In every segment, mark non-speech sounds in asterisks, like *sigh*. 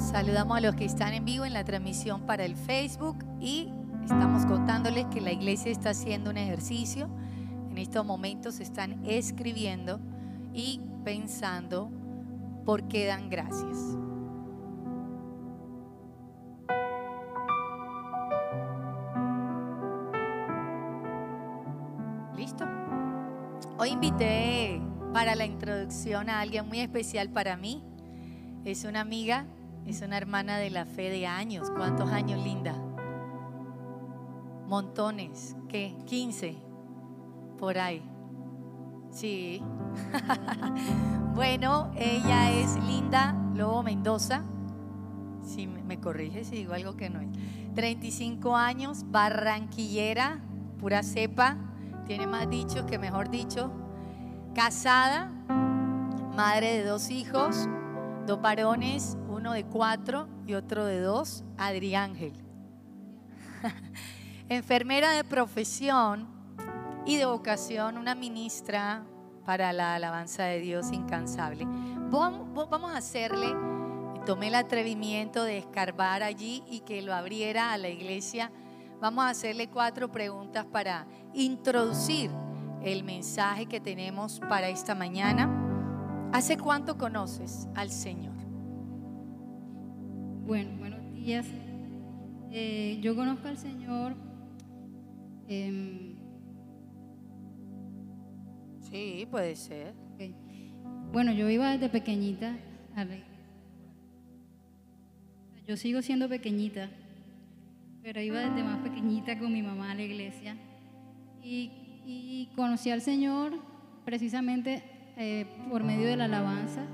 Saludamos a los que están en vivo en la transmisión para el Facebook y estamos contándoles que la iglesia está haciendo un ejercicio. En estos momentos están escribiendo y pensando por qué dan gracias. ¿Listo? Hoy invité para la introducción a alguien muy especial para mí. Es una amiga, es una hermana de la fe de años. ¿Cuántos años, linda? Montones. ¿Qué? 15. Por ahí. Sí. *laughs* bueno, ella es Linda Lobo Mendoza. Si me, corrige si digo algo que no es. 35 años, barranquillera, pura cepa. Tiene más dichos que mejor dicho. Casada, madre de dos hijos, dos varones, uno de cuatro y otro de dos, Adri Ángel. *laughs* Enfermera de profesión y de vocación, una ministra para la alabanza de Dios incansable. Vamos a hacerle, tomé el atrevimiento de escarbar allí y que lo abriera a la iglesia. Vamos a hacerle cuatro preguntas para introducir el mensaje que tenemos para esta mañana. ¿Hace cuánto conoces al Señor? Bueno, buenos días. Eh, yo conozco al Señor. Eh, sí, puede ser. Okay. Bueno, yo iba desde pequeñita a la Yo sigo siendo pequeñita, pero iba desde más pequeñita con mi mamá a la iglesia. Y, y conocí al Señor precisamente eh, por medio de la alabanza.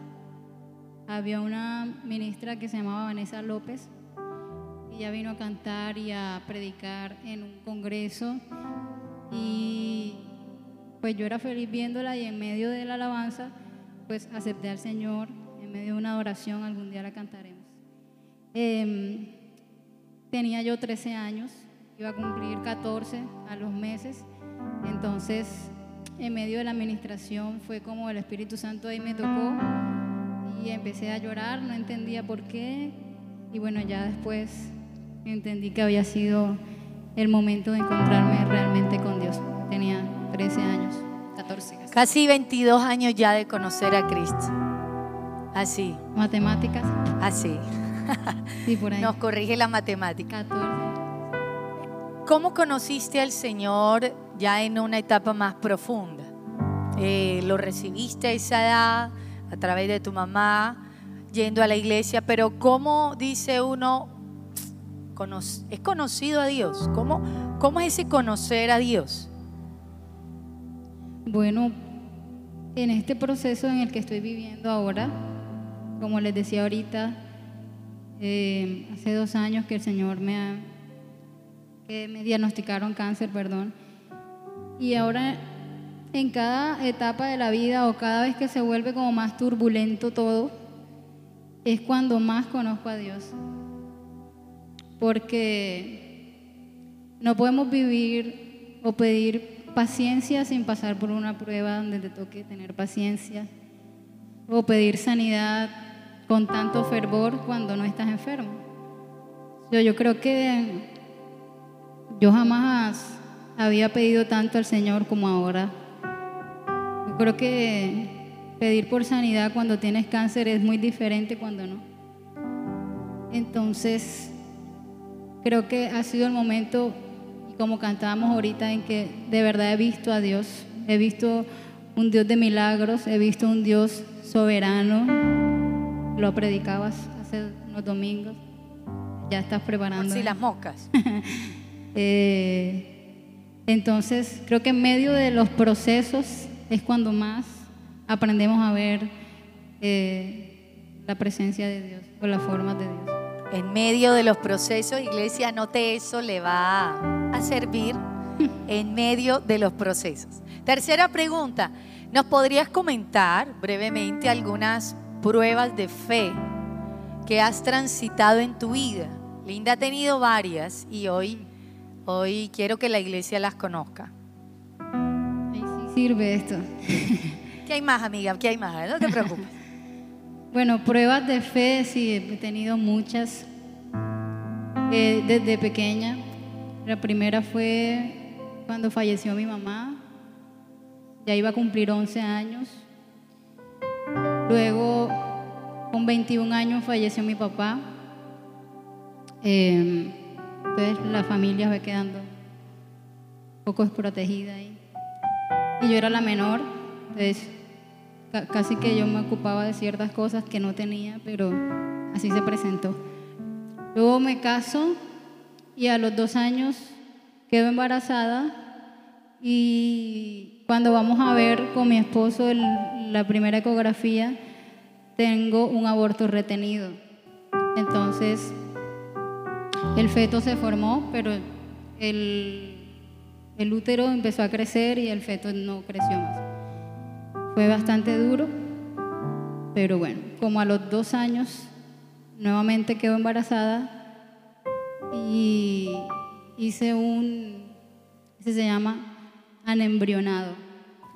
Había una ministra que se llamaba Vanessa López. Ella vino a cantar y a predicar en un congreso. Y pues yo era feliz viéndola y en medio de la alabanza, pues acepté al Señor. En medio de una adoración, algún día la cantaremos. Eh, tenía yo 13 años, iba a cumplir 14 a los meses. Entonces, en medio de la administración fue como el Espíritu Santo ahí me tocó y empecé a llorar, no entendía por qué. Y bueno, ya después entendí que había sido el momento de encontrarme realmente con Dios. Tenía 13 años, 14 casi. Casi 22 años ya de conocer a Cristo. Así. Matemáticas. Así. Sí, por ahí. Nos corrige la matemática. 14. ¿Cómo conociste al Señor ya en una etapa más profunda? Eh, ¿Lo recibiste a esa edad a través de tu mamá, yendo a la iglesia? Pero ¿cómo dice uno, es conocido a Dios? ¿Cómo, ¿Cómo es ese conocer a Dios? Bueno, en este proceso en el que estoy viviendo ahora, como les decía ahorita, eh, hace dos años que el Señor me, ha- me diagnosticaron cáncer, perdón, y ahora en cada etapa de la vida o cada vez que se vuelve como más turbulento todo, es cuando más conozco a Dios. Porque no podemos vivir o pedir paciencia sin pasar por una prueba donde te toque tener paciencia. O pedir sanidad con tanto fervor cuando no estás enfermo. Yo, yo creo que yo jamás había pedido tanto al Señor como ahora. Creo que pedir por sanidad cuando tienes cáncer es muy diferente cuando no. Entonces, creo que ha sido el momento, como cantábamos ahorita, en que de verdad he visto a Dios. He visto un Dios de milagros, he visto un Dios soberano. Lo predicabas hace unos domingos. Ya estás preparando. Sí, las moscas. *laughs* Eh, entonces, creo que en medio de los procesos es cuando más aprendemos a ver eh, la presencia de Dios o las formas de Dios. En medio de los procesos, iglesia, anote eso, le va a servir *laughs* en medio de los procesos. Tercera pregunta, ¿nos podrías comentar brevemente algunas pruebas de fe que has transitado en tu vida? Linda ha tenido varias y hoy, hoy quiero que la iglesia las conozca. Sirve esto. ¿Qué hay más, amiga? ¿Qué hay más? No te preocupes. *laughs* Bueno, pruebas de fe sí, he tenido muchas eh, desde pequeña. La primera fue cuando falleció mi mamá, ya iba a cumplir 11 años. Luego, con 21 años, falleció mi papá. Eh, entonces la familia fue quedando un poco desprotegida ahí. Y yo era la menor, entonces casi que yo me ocupaba de ciertas cosas que no tenía, pero así se presentó. Luego me caso y a los dos años quedo embarazada y cuando vamos a ver con mi esposo la primera ecografía, tengo un aborto retenido. Entonces, el feto se formó, pero el, el útero empezó a crecer y el feto no creció más. Fue bastante duro, pero bueno, como a los dos años nuevamente quedo embarazada y hice un, se llama anembrionado.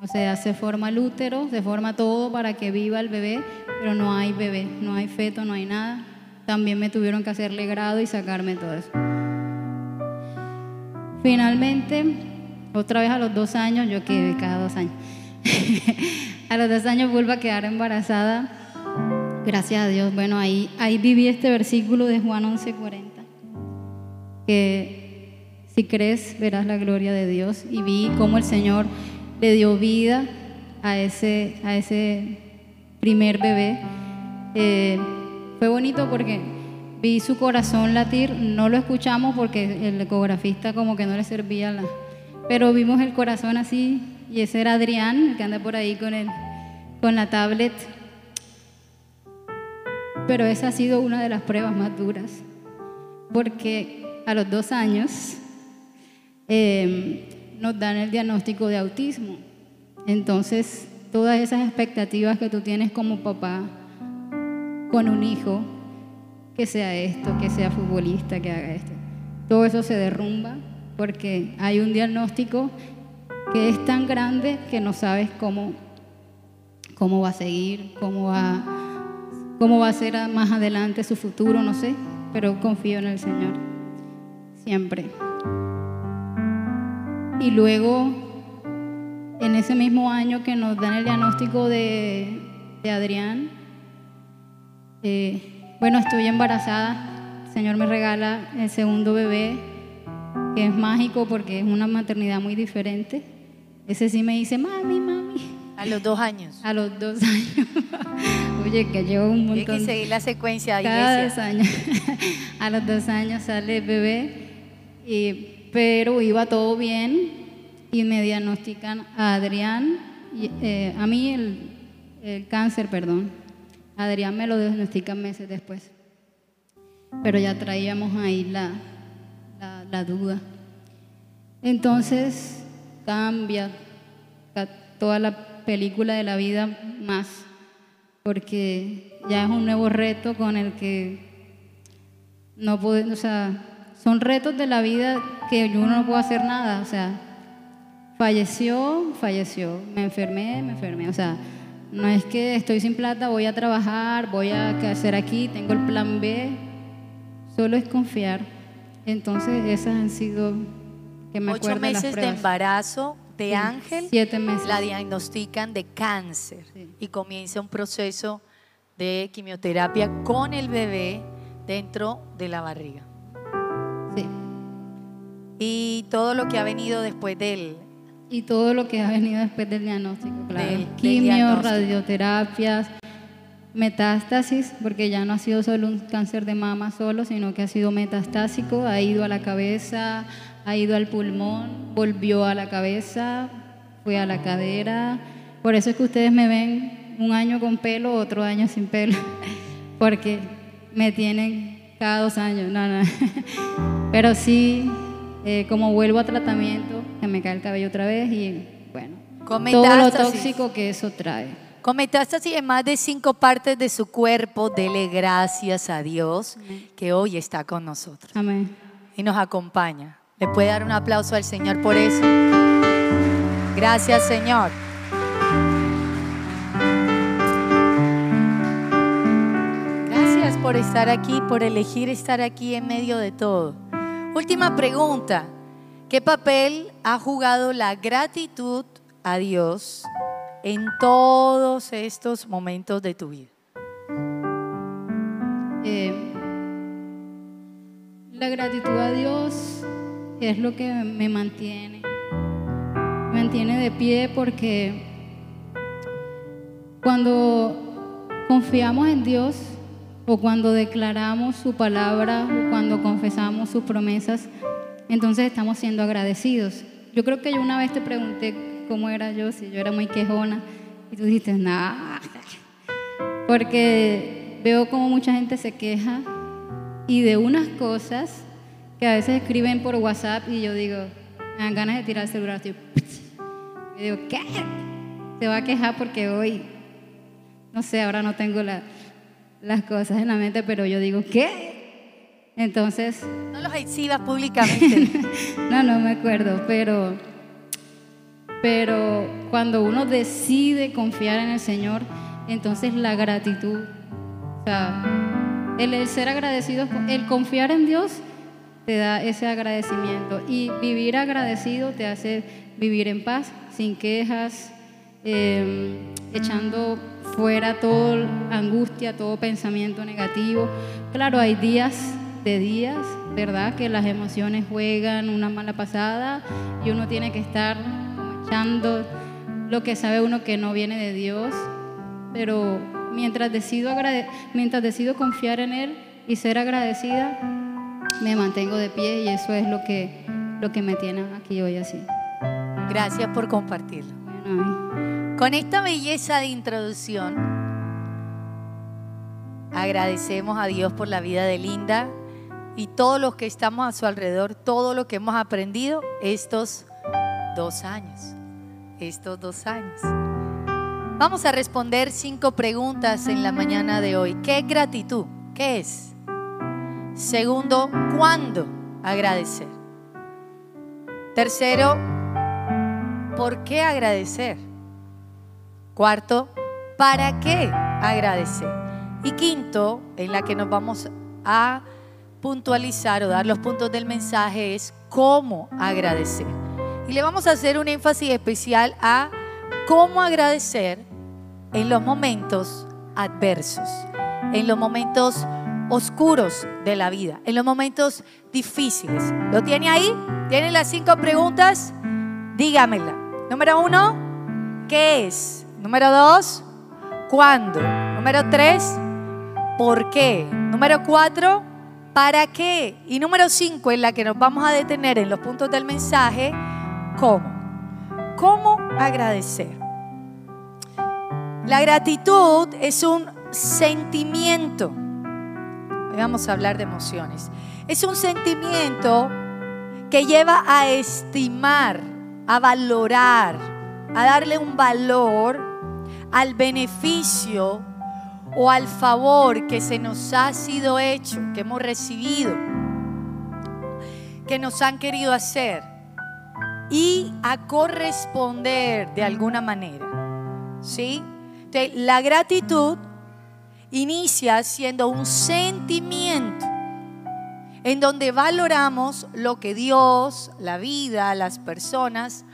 O sea, se forma el útero, se forma todo para que viva el bebé, pero no hay bebé, no hay feto, no hay nada. También me tuvieron que hacerle grado y sacarme todo eso. Finalmente, otra vez a los dos años, yo quedé cada dos años. *laughs* a los dos años vuelvo a quedar embarazada. Gracias a Dios. Bueno, ahí, ahí viví este versículo de Juan 11:40, que si crees, verás la gloria de Dios. Y vi cómo el Señor le dio vida a ese, a ese primer bebé. Eh, fue bonito porque vi su corazón latir, no lo escuchamos porque el ecografista como que no le servía la... Pero vimos el corazón así y ese era Adrián, que anda por ahí con, el, con la tablet. Pero esa ha sido una de las pruebas más duras, porque a los dos años Em, nos dan el diagnóstico de autismo. Entonces, todas esas expectativas que tú tienes como papá con un hijo, que sea esto, que sea futbolista, que haga esto, todo eso se derrumba porque hay un diagnóstico que es tan grande que no sabes cómo, cómo va a seguir, cómo va, cómo va a ser más adelante su futuro, no sé, pero confío en el Señor, siempre. Y luego, en ese mismo año que nos dan el diagnóstico de, Adrián, eh, bueno, estoy embarazada, el Señor me regala el segundo bebé, que es mágico porque es una maternidad muy diferente. Ese sí me dice, mami, mami. A los dos años. A los dos *laughs* años. Oye, que llevo un montón. Hay que seguir la secuencia. Cada dos años. *laughs* a los dos años sale el bebé. Y pero iba todo bien y me diagnostican a Adrián, eh, a mí el, cáncer, perdón. Adrián me lo diagnostican meses después, pero ya traíamos ahí la, la, duda. Entonces cambia toda la película de la vida más, porque ya es un nuevo reto con el que no podemos, o sea, son retos de la vida que yo no puedo hacer nada. O sea, falleció, falleció. Me enfermé, me enfermé. O sea, no es que estoy sin plata, voy a trabajar, voy a hacer aquí, tengo el plan B. Solo es confiar. Entonces, esas han sido que me Ocho meses de, embarazo de Ángel. Siete meses. La diagnostican de cáncer y comienza un proceso de quimioterapia con el bebé dentro de la barriga. Sí. Y todo lo que ha venido después de él. Y todo lo que ha venido después del diagnóstico, claro. Quimio, radioterapias, metástasis, porque ya no ha sido solo un cáncer de mama solo, sino que ha sido metastásico, ha ido a la cabeza, ha ido al pulmón, volvió a la cabeza, fue a la cadera. Por eso es que ustedes me ven un año con pelo, otro año sin pelo, *laughs* porque me tienen cada dos años, no, no. *laughs* Pero sí, eh, como vuelvo a tratamiento, que me cae el cabello otra vez y bueno, todo lo tóxico que eso trae. Con metástasis en más de cinco partes de su cuerpo, dele gracias a Dios que hoy está con nosotros. Amén. Y nos acompaña. ¿Le puede dar un aplauso al Señor por eso? Gracias, Señor. por estar aquí, por elegir estar aquí en medio de todo. Última pregunta. ¿Qué papel ha jugado la gratitud a Dios en todos estos momentos de tu vida? Eh, la gratitud a Dios es lo que me mantiene. Me mantiene de pie porque cuando confiamos en Dios o cuando declaramos su palabra o cuando confesamos sus promesas, entonces estamos siendo agradecidos. Yo creo que yo una vez te pregunté cómo era yo, si yo era muy quejona, y tú dijiste, nada, porque veo como mucha gente se queja y de unas cosas que a veces escriben por WhatsApp y yo digo, me dan ganas de tirar el celular así. Y digo, ¿qué? Se va a quejar porque hoy, no sé, ahora no tengo las cosas en la mente, pero yo digo, ¿qué? Entonces... No los exhibas públicamente. *laughs* no, no me acuerdo, pero, pero cuando uno decide confiar en el Señor, entonces la gratitud, el ser agradecido, el confiar en Dios te da ese agradecimiento y vivir agradecido te hace vivir en paz, sin quejas, em, echando fuera toda angustia, todo pensamiento negativo. Claro, hay días de días, ¿verdad? Que las emociones juegan una mala pasada y uno tiene que estar echando lo que sabe uno que no viene de Dios, pero mientras decido, mientras decido confiar en Él y ser agradecida, me mantengo de pie y eso es lo que, lo que me tiene aquí hoy así. Gracias por compartirlo. Con esta belleza de introducción, agradecemos a Dios por la vida de Linda y todos los que estamos a su alrededor, todo lo que hemos aprendido estos dos años. Estos dos años. Vamos a responder cinco preguntas en la mañana de hoy. ¿Qué es gratitud? ¿Qué es? Segundo, ¿cuándo agradecer? Tercero, ¿por qué agradecer? Cuarto, ¿para qué agradecer? Y quinto, en la que nos vamos a puntualizar o dar los puntos del mensaje es cómo agradecer. Y le vamos a hacer un énfasis especial a cómo agradecer en los momentos adversos, en los momentos oscuros de la vida, en los momentos difíciles. ¿Lo tiene ahí? ¿Tiene las cinco preguntas? Dígamela. Número uno, ¿qué es? Número dos, ¿cuándo? Número tres, ¿por qué? Número cuatro, ¿para qué? Y número cinco, en la que nos vamos a detener en los puntos del mensaje, ¿cómo? ¿Cómo agradecer? La gratitud es un sentimiento vamos a hablar de emociones. Es un sentimiento que lleva a estimar, a valorar, a darle un valor al beneficio o al favor que se nos ha sido hecho, que hemos recibido, que nos han querido hacer y a corresponder de alguna manera. ¿Sí? la gratitud inicia siendo un sentimiento en donde valoramos lo que Dios, la vida, las personas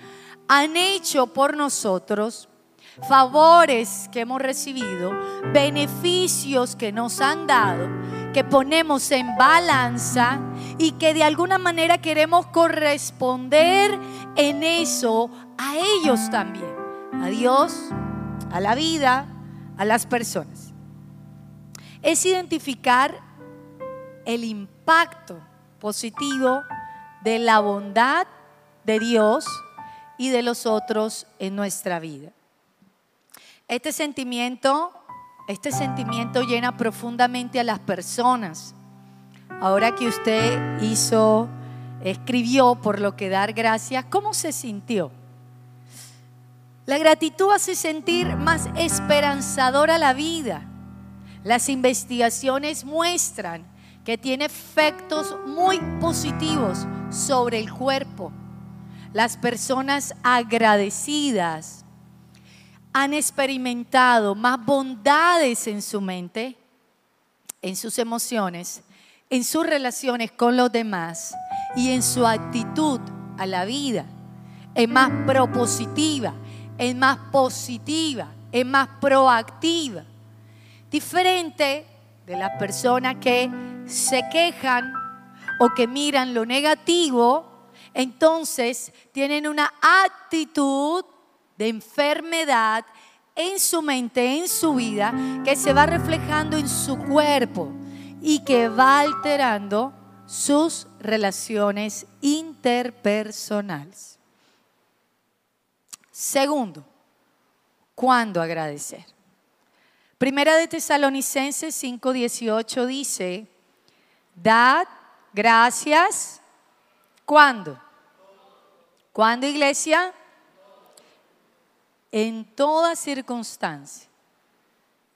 han hecho por nosotros, favores que hemos recibido, beneficios que nos han dado, que ponemos en balanza y que de alguna manera queremos corresponder en eso a ellos también, a Dios, a la vida, a las personas es identificar el impacto positivo de la bondad de Dios y de los otros en nuestra vida. Este sentimiento, este sentimiento llena profundamente a las personas. Ahora que usted hizo, escribió por lo que dar gracias, ¿cómo se sintió? La gratitud hace sentir más esperanzadora la vida las investigaciones muestran que tiene efectos muy positivos sobre el cuerpo. Las personas agradecidas han experimentado más bondades en su mente, en sus emociones, en sus relaciones con los demás y en su actitud a la vida. Es más propositiva, es más positiva, es más proactiva. Diferente de las personas que se quejan o que miran lo negativo, entonces tienen una actitud de enfermedad en su mente, en su vida, que se va reflejando en su cuerpo y que va alterando sus relaciones interpersonales. Segundo, ¿cuándo agradecer? Primera de Tesalonicenses 5:18 dice, dad gracias. ¿Cuándo? ¿Cuándo, iglesia? En toda circunstancia,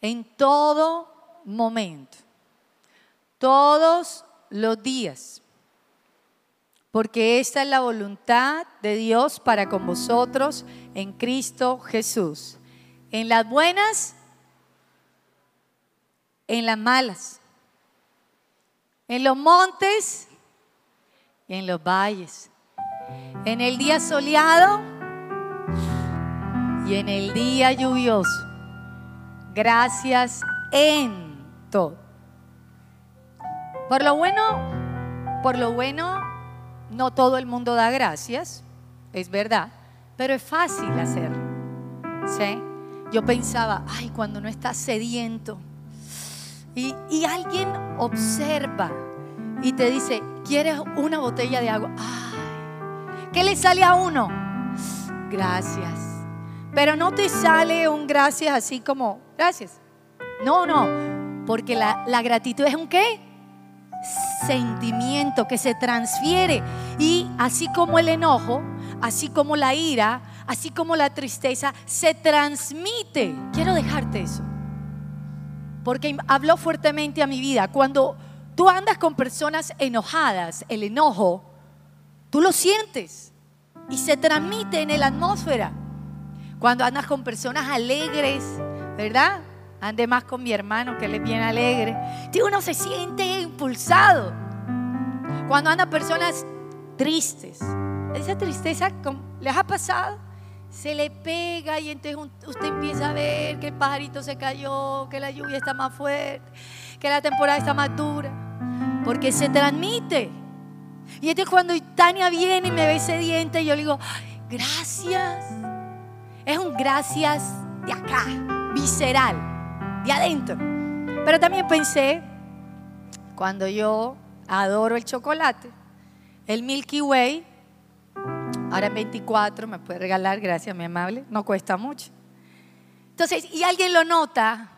en todo momento, todos los días, porque esta es la voluntad de Dios para con vosotros en Cristo Jesús. En las buenas, en las malas, en los montes y en los valles, en el día soleado y en el día lluvioso. Gracias en todo. Por lo bueno, por lo bueno, no todo el mundo da gracias, es verdad, pero es fácil hacerlo. ¿sí? Yo pensaba, ay, cuando no estás sediento y, alguien observa y te dice, ¿quieres una botella de agua? Ay, ¿qué le sale a uno? Gracias. Pero no te sale un gracias así como, gracias. No, no, porque la gratitud es un qué? Sentimiento que se transfiere. Y así como el enojo, así como la ira, así como la tristeza, se transmite. Quiero dejarte eso. Porque habló fuertemente a mi vida. Cuando tú andas con personas enojadas, el enojo, tú lo sientes y se transmite en la atmósfera. Cuando andas con personas alegres, ¿verdad? Ande más con mi hermano que él es bien alegre. Uno se siente impulsado. Cuando andan personas tristes, esa tristeza les ha pasado, se le pega y entonces usted empieza a ver que el pajarito se cayó, que la lluvia está más fuerte, que la temporada está más dura, porque se transmite. Y entonces cuando Tania viene y me ve ese diente, yo le digo, gracias es un gracias de acá, visceral, de adentro. Pero también pensé, cuando yo adoro el chocolate, el Milky Way, ahora en 24, me puede regalar, gracias, mi amable, no cuesta mucho. Entonces, y alguien lo nota,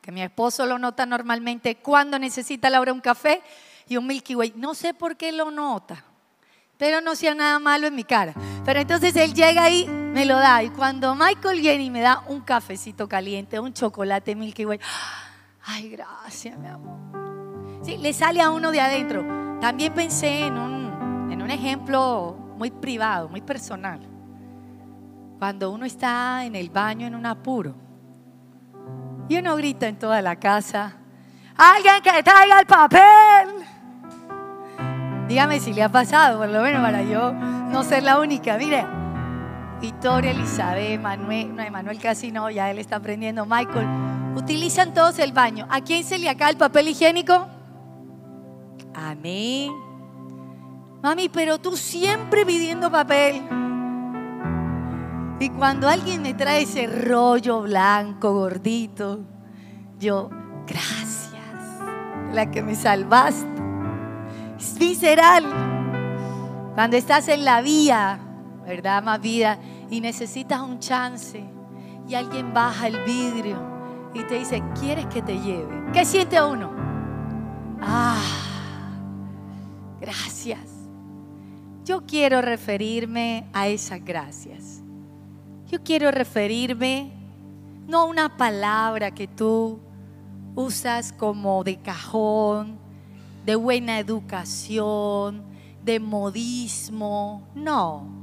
que mi esposo lo nota normalmente cuando necesita Laura un café y un Milky Way. No sé por qué lo nota, pero no sea nada malo en mi cara. Pero entonces él llega ahí, me lo da. Y cuando Michael viene y me da un cafecito caliente, un chocolate Milky Way, ay, gracias, mi amor. Sí, le sale a uno de adentro. También pensé en un, en un ejemplo muy privado, muy personal. Cuando uno está en el baño en un apuro y uno grita en toda la casa, alguien que traiga el papel. Dígame si le ha pasado, por lo menos para yo no ser la única. Mire, Victoria, Elizabeth, Manuel, no, Manuel casi no, ya él está aprendiendo. Michael, utilizan todos el baño. ¿A quién se le acaba el papel higiénico? A mí. Mami, pero tú siempre pidiendo papel. Y cuando alguien me trae ese rollo blanco, gordito, yo, gracias, la que me salvaste es visceral. Cuando estás en la vía, ¿verdad? Más vida, y necesitas un chance, y alguien baja el vidrio y te dice, ¿quieres que te lleve? ¿Qué siente uno? Ah, gracias. Yo quiero referirme a esas gracias. Yo quiero referirme no a una palabra que tú usas como de cajón, de buena educación, de modismo. No,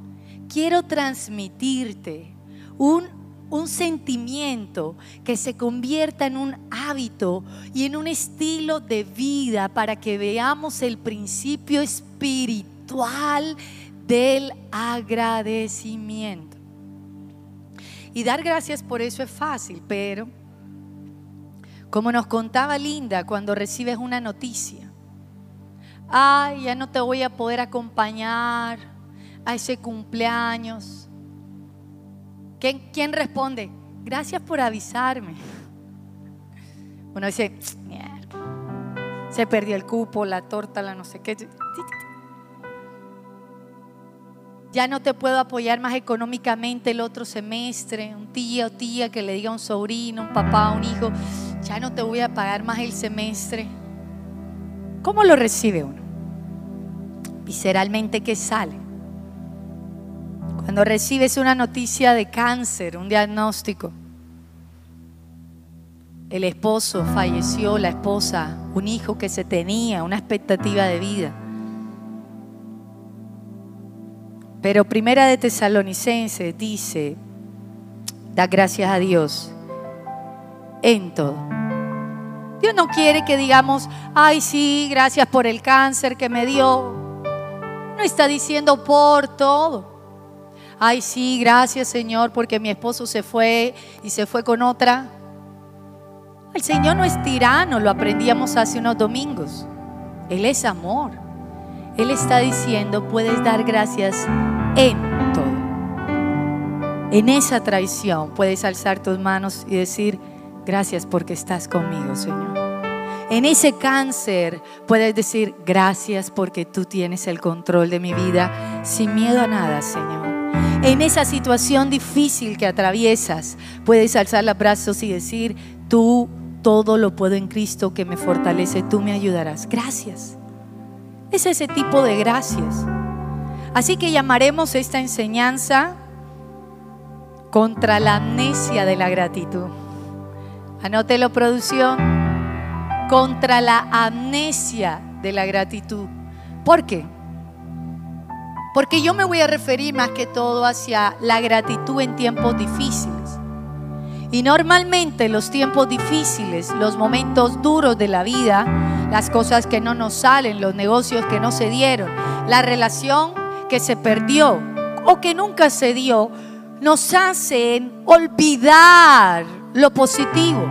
quiero transmitirte un un sentimiento que se convierta en un hábito y en un estilo de vida para que veamos el principio espiritual del agradecimiento. Y dar gracias por eso es fácil, pero como nos contaba Linda cuando recibes una noticia, ay, ya no te voy a poder acompañar a ese cumpleaños. ¿Quién, responde? Gracias por avisarme. Uno dice, se perdió el cupo, la torta, la no sé qué. Ya no te puedo apoyar más económicamente el otro semestre. Un tío o tía que le diga a un sobrino, un papá, un hijo, ya no te voy a pagar más el semestre. ¿Cómo lo recibe uno? Visceralmente, ¿qué sale? Cuando recibes una noticia de cáncer, un diagnóstico, el esposo falleció, la esposa, un hijo que se tenía, una expectativa de vida. Pero Primera de Tesalonicenses dice, da gracias a Dios en todo. Dios no quiere que digamos, ay sí, gracias por el cáncer que me dio. No está diciendo por todo. Ay, sí, gracias Señor, porque mi esposo se fue y se fue con otra. El Señor no es tirano, lo aprendíamos hace unos domingos. Él es amor. Él está diciendo, puedes dar gracias en todo. En esa traición puedes alzar tus manos y decir, gracias porque estás conmigo, Señor. En ese cáncer puedes decir, gracias porque tú tienes el control de mi vida sin miedo a nada, Señor. En esa situación difícil que atraviesas, puedes alzar los brazos y decir, tú todo lo puedo en Cristo que me fortalece, tú me ayudarás. Gracias. Es ese tipo de gracias. Así que llamaremos esta enseñanza contra la amnesia de la gratitud. Anótelo, producción. Contra la amnesia de la gratitud. ¿Por qué? Porque yo me voy a referir más que todo hacia la gratitud en tiempos difíciles. Y normalmente los tiempos difíciles, los momentos duros de la vida, las cosas que no nos salen, los negocios que no se dieron, la relación que se perdió o que nunca se dio, nos hacen olvidar lo positivo,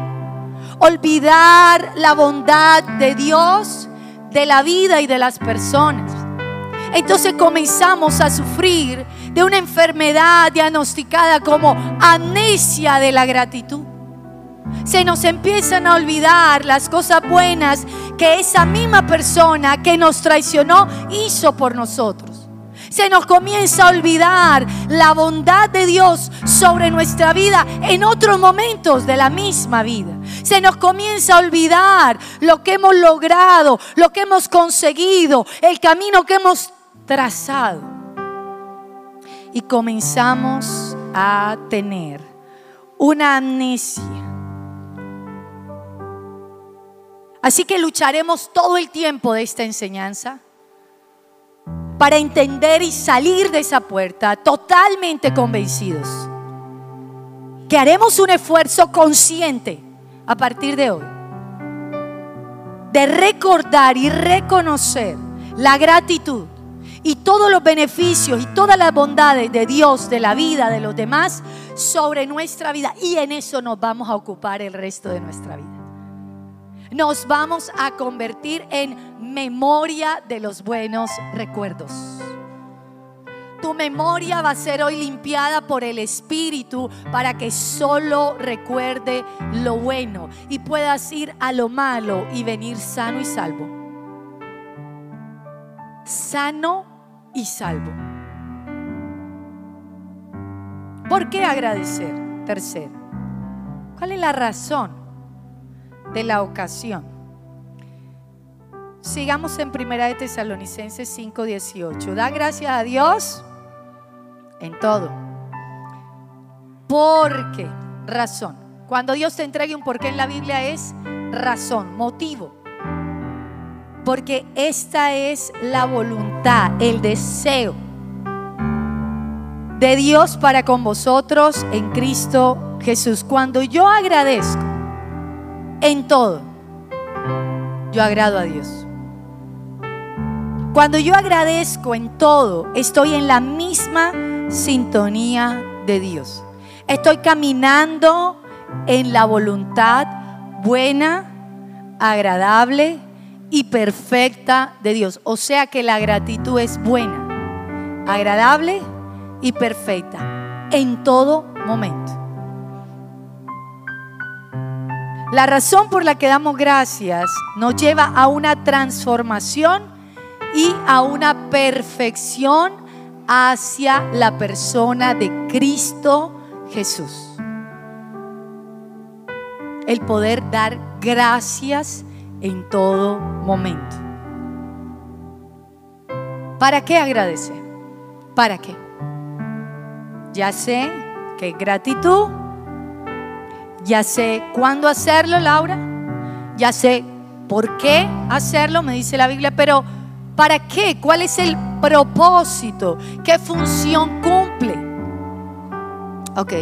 olvidar la bondad de Dios, de la vida y de las personas entonces comenzamos a sufrir de una enfermedad diagnosticada como amnesia de la gratitud. Se nos empiezan a olvidar las cosas buenas que esa misma persona que nos traicionó hizo por nosotros. Se nos comienza a olvidar la bondad de Dios sobre nuestra vida en otros momentos de la misma vida. Se nos comienza a olvidar lo que hemos logrado, lo que hemos conseguido, el camino que hemos trazado. Y comenzamos a tener una amnesia. Así que lucharemos todo el tiempo de esta enseñanza para entender y salir de esa puerta totalmente convencidos. Que haremos un esfuerzo consciente a partir de hoy de recordar y reconocer la gratitud y todos los beneficios y todas las bondades de Dios, de la vida, de los demás, sobre nuestra vida. Y en eso nos vamos a ocupar el resto de nuestra vida. Nos vamos a convertir en memoria de los buenos recuerdos. Tu memoria va a ser hoy limpiada por el Espíritu para que solo recuerde lo bueno y puedas ir a lo malo y venir sano y salvo. Sano y salvo. ¿Por qué agradecer? Tercero, ¿cuál es la razón de la ocasión? Sigamos en Primera de Tesalonicenses 5:18. Da gracias a Dios en todo. ¿Por qué? Razón. Cuando Dios te entregue un porqué en la Biblia es razón, motivo porque esta es la voluntad, el deseo de Dios para con vosotros en Cristo Jesús. Cuando yo agradezco en todo, yo agrado a Dios. Cuando yo agradezco en todo, estoy en la misma sintonía de Dios. Estoy caminando en la voluntad buena, agradable y perfecta de Dios. O sea que la gratitud es buena, agradable y perfecta en todo momento. La razón por la que damos gracias nos lleva a una transformación y a una perfección hacia la persona de Cristo Jesús. El poder dar gracias en todo momento. ¿Para qué agradecer? ¿Para qué? Ya sé que gratitud, ya sé cuándo hacerlo, Laura, ya sé por qué hacerlo, me dice la Biblia, pero ¿para qué? ¿Cuál es el propósito? ¿Qué función cumple? Ok.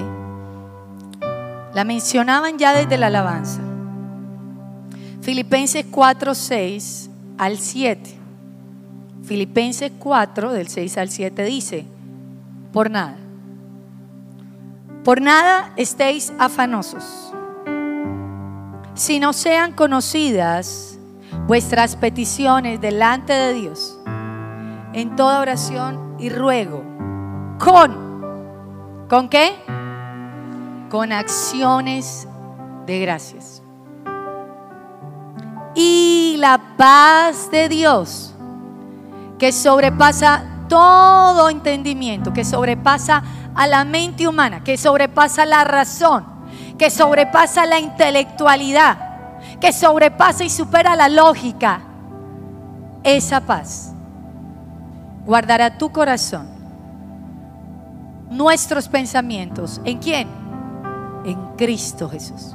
La mencionaban ya desde la alabanza. Filipenses 4, 6 al 7. Filipenses 4, del 6 al 7 dice, por nada. Por nada estéis afanosos, si no sean conocidas vuestras peticiones delante de Dios, en toda oración y ruego, con, ¿con qué? Con acciones de gracias. Y la paz de Dios, que sobrepasa todo entendimiento, que sobrepasa a la mente humana, que sobrepasa la razón, que sobrepasa la intelectualidad, que sobrepasa y supera la lógica. Esa paz guardará tu corazón, nuestros pensamientos. ¿En quién? En Cristo Jesús.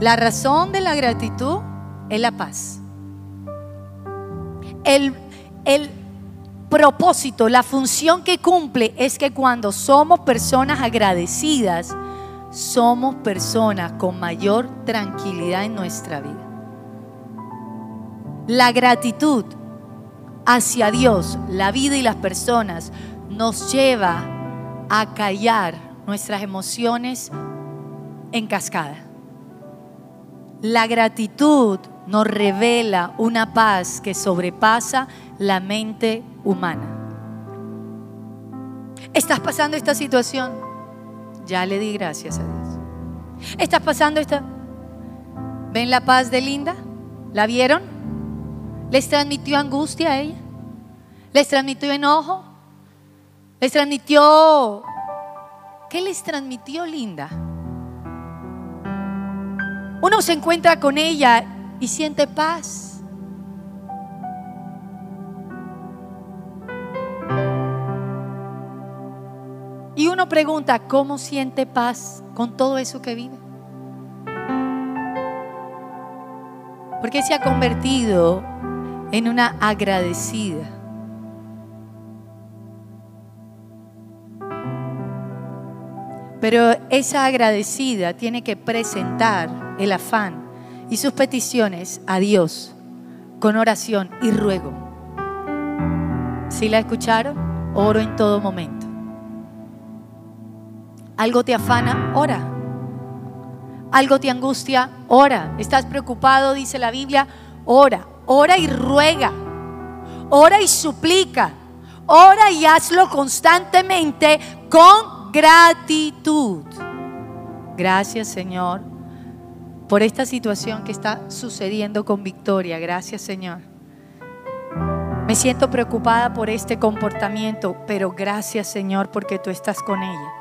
La razón de la gratitud es la paz. El, el propósito, la función que cumple es que cuando somos personas agradecidas, somos personas con mayor tranquilidad en nuestra vida. La gratitud hacia Dios, la vida y las personas nos lleva a callar nuestras emociones en cascada. La gratitud nos revela una paz que sobrepasa la mente humana. ¿Estás pasando esta situación? Ya le di gracias a Dios. ¿Estás pasando esta? ¿Ven la paz de Linda? ¿La vieron? ¿Les transmitió angustia a ella? ¿Les transmitió enojo? ¿Les transmitió... ¿Qué les transmitió Linda? Uno se encuentra con ella y siente paz. Y uno pregunta, ¿cómo siente paz con todo eso que vive? Porque se ha convertido en una agradecida. Pero esa agradecida tiene que presentar el afán y sus peticiones a Dios con oración y ruego. Si la escucharon? Oro en todo momento algo te afana, ora. Algo te angustia, ora. Estás preocupado, dice la Biblia, ora. Ora y ruega. Ora y suplica. Ora y hazlo constantemente con gratitud. Gracias Señor por esta situación que está sucediendo con Victoria. Gracias Señor. Me siento preocupada por este comportamiento, pero gracias Señor porque tú estás con ella.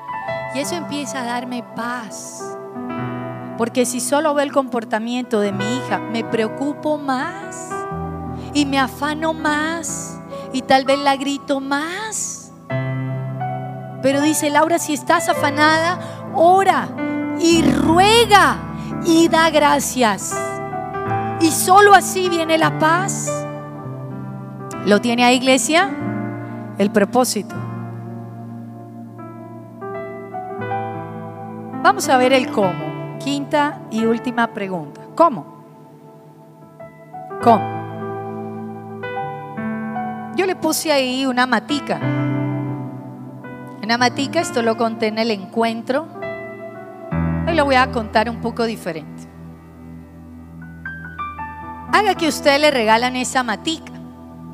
Y eso empieza a darme paz. Porque si solo veo el comportamiento de mi hija, me preocupo más y me afano más y tal vez la grito más. Pero dice Laura, si estás afanada, ora y ruega y da gracias. Y solo así viene la paz. ¿Lo tiene ahí, iglesia? El propósito. Vamos a ver el cómo. Quinta y última pregunta. ¿Cómo? ¿Cómo? Yo le puse ahí una matica. Una matica, esto lo conté en el encuentro lo voy a contar un poco diferente. Haga que usted le regalan esa matica.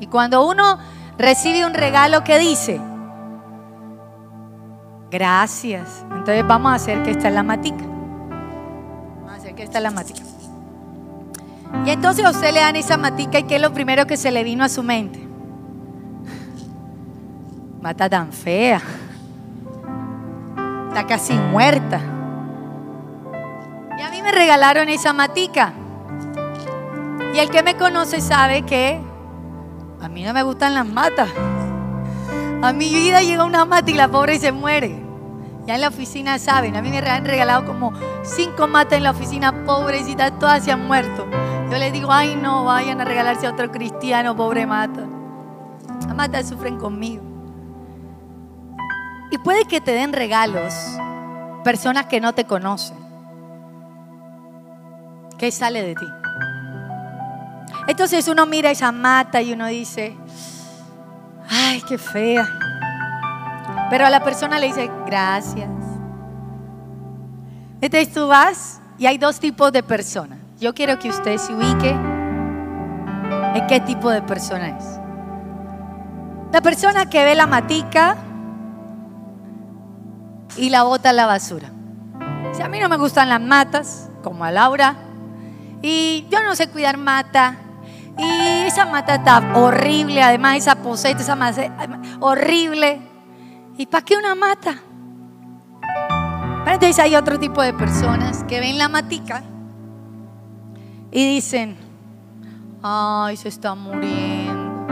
Y cuando uno recibe un regalo, ¿qué dice? Gracias. Entonces vamos a hacer que esta es la matica. Vamos a hacer que esta es la matica. Y entonces a usted le dan esa matica y ¿qué es lo primero que se le vino a su mente? Mata tan fea. Está casi muerta. Y a mí me regalaron esa matica. Y el que me conoce sabe que a mí no me gustan las matas. A mi vida llega una mata y la pobre se muere. Ya en la oficina saben, a mí me han regalado como cinco matas en la oficina, pobrecitas, todas se han muerto. Yo les digo, ay no, vayan a regalarse a otro cristiano, pobre mata. Las matas sufren conmigo. Y puede que te den regalos personas que no te conocen. ¿Qué sale de ti? Entonces uno mira esa mata y uno dice, ay, qué fea. Pero a la persona le dice, gracias. Entonces tú vas y hay dos tipos de personas. Yo quiero que usted se ubique en qué tipo de persona es. La persona que ve la matica y la bota a la basura. Si a mí no me gustan las matas, como a Laura, y yo no sé cuidar mata, y esa mata está horrible, además esa poseta, esa mata horrible. ¿Y para qué una mata? Entonces hay otro tipo de personas que ven la matica y dicen, ay, se está muriendo.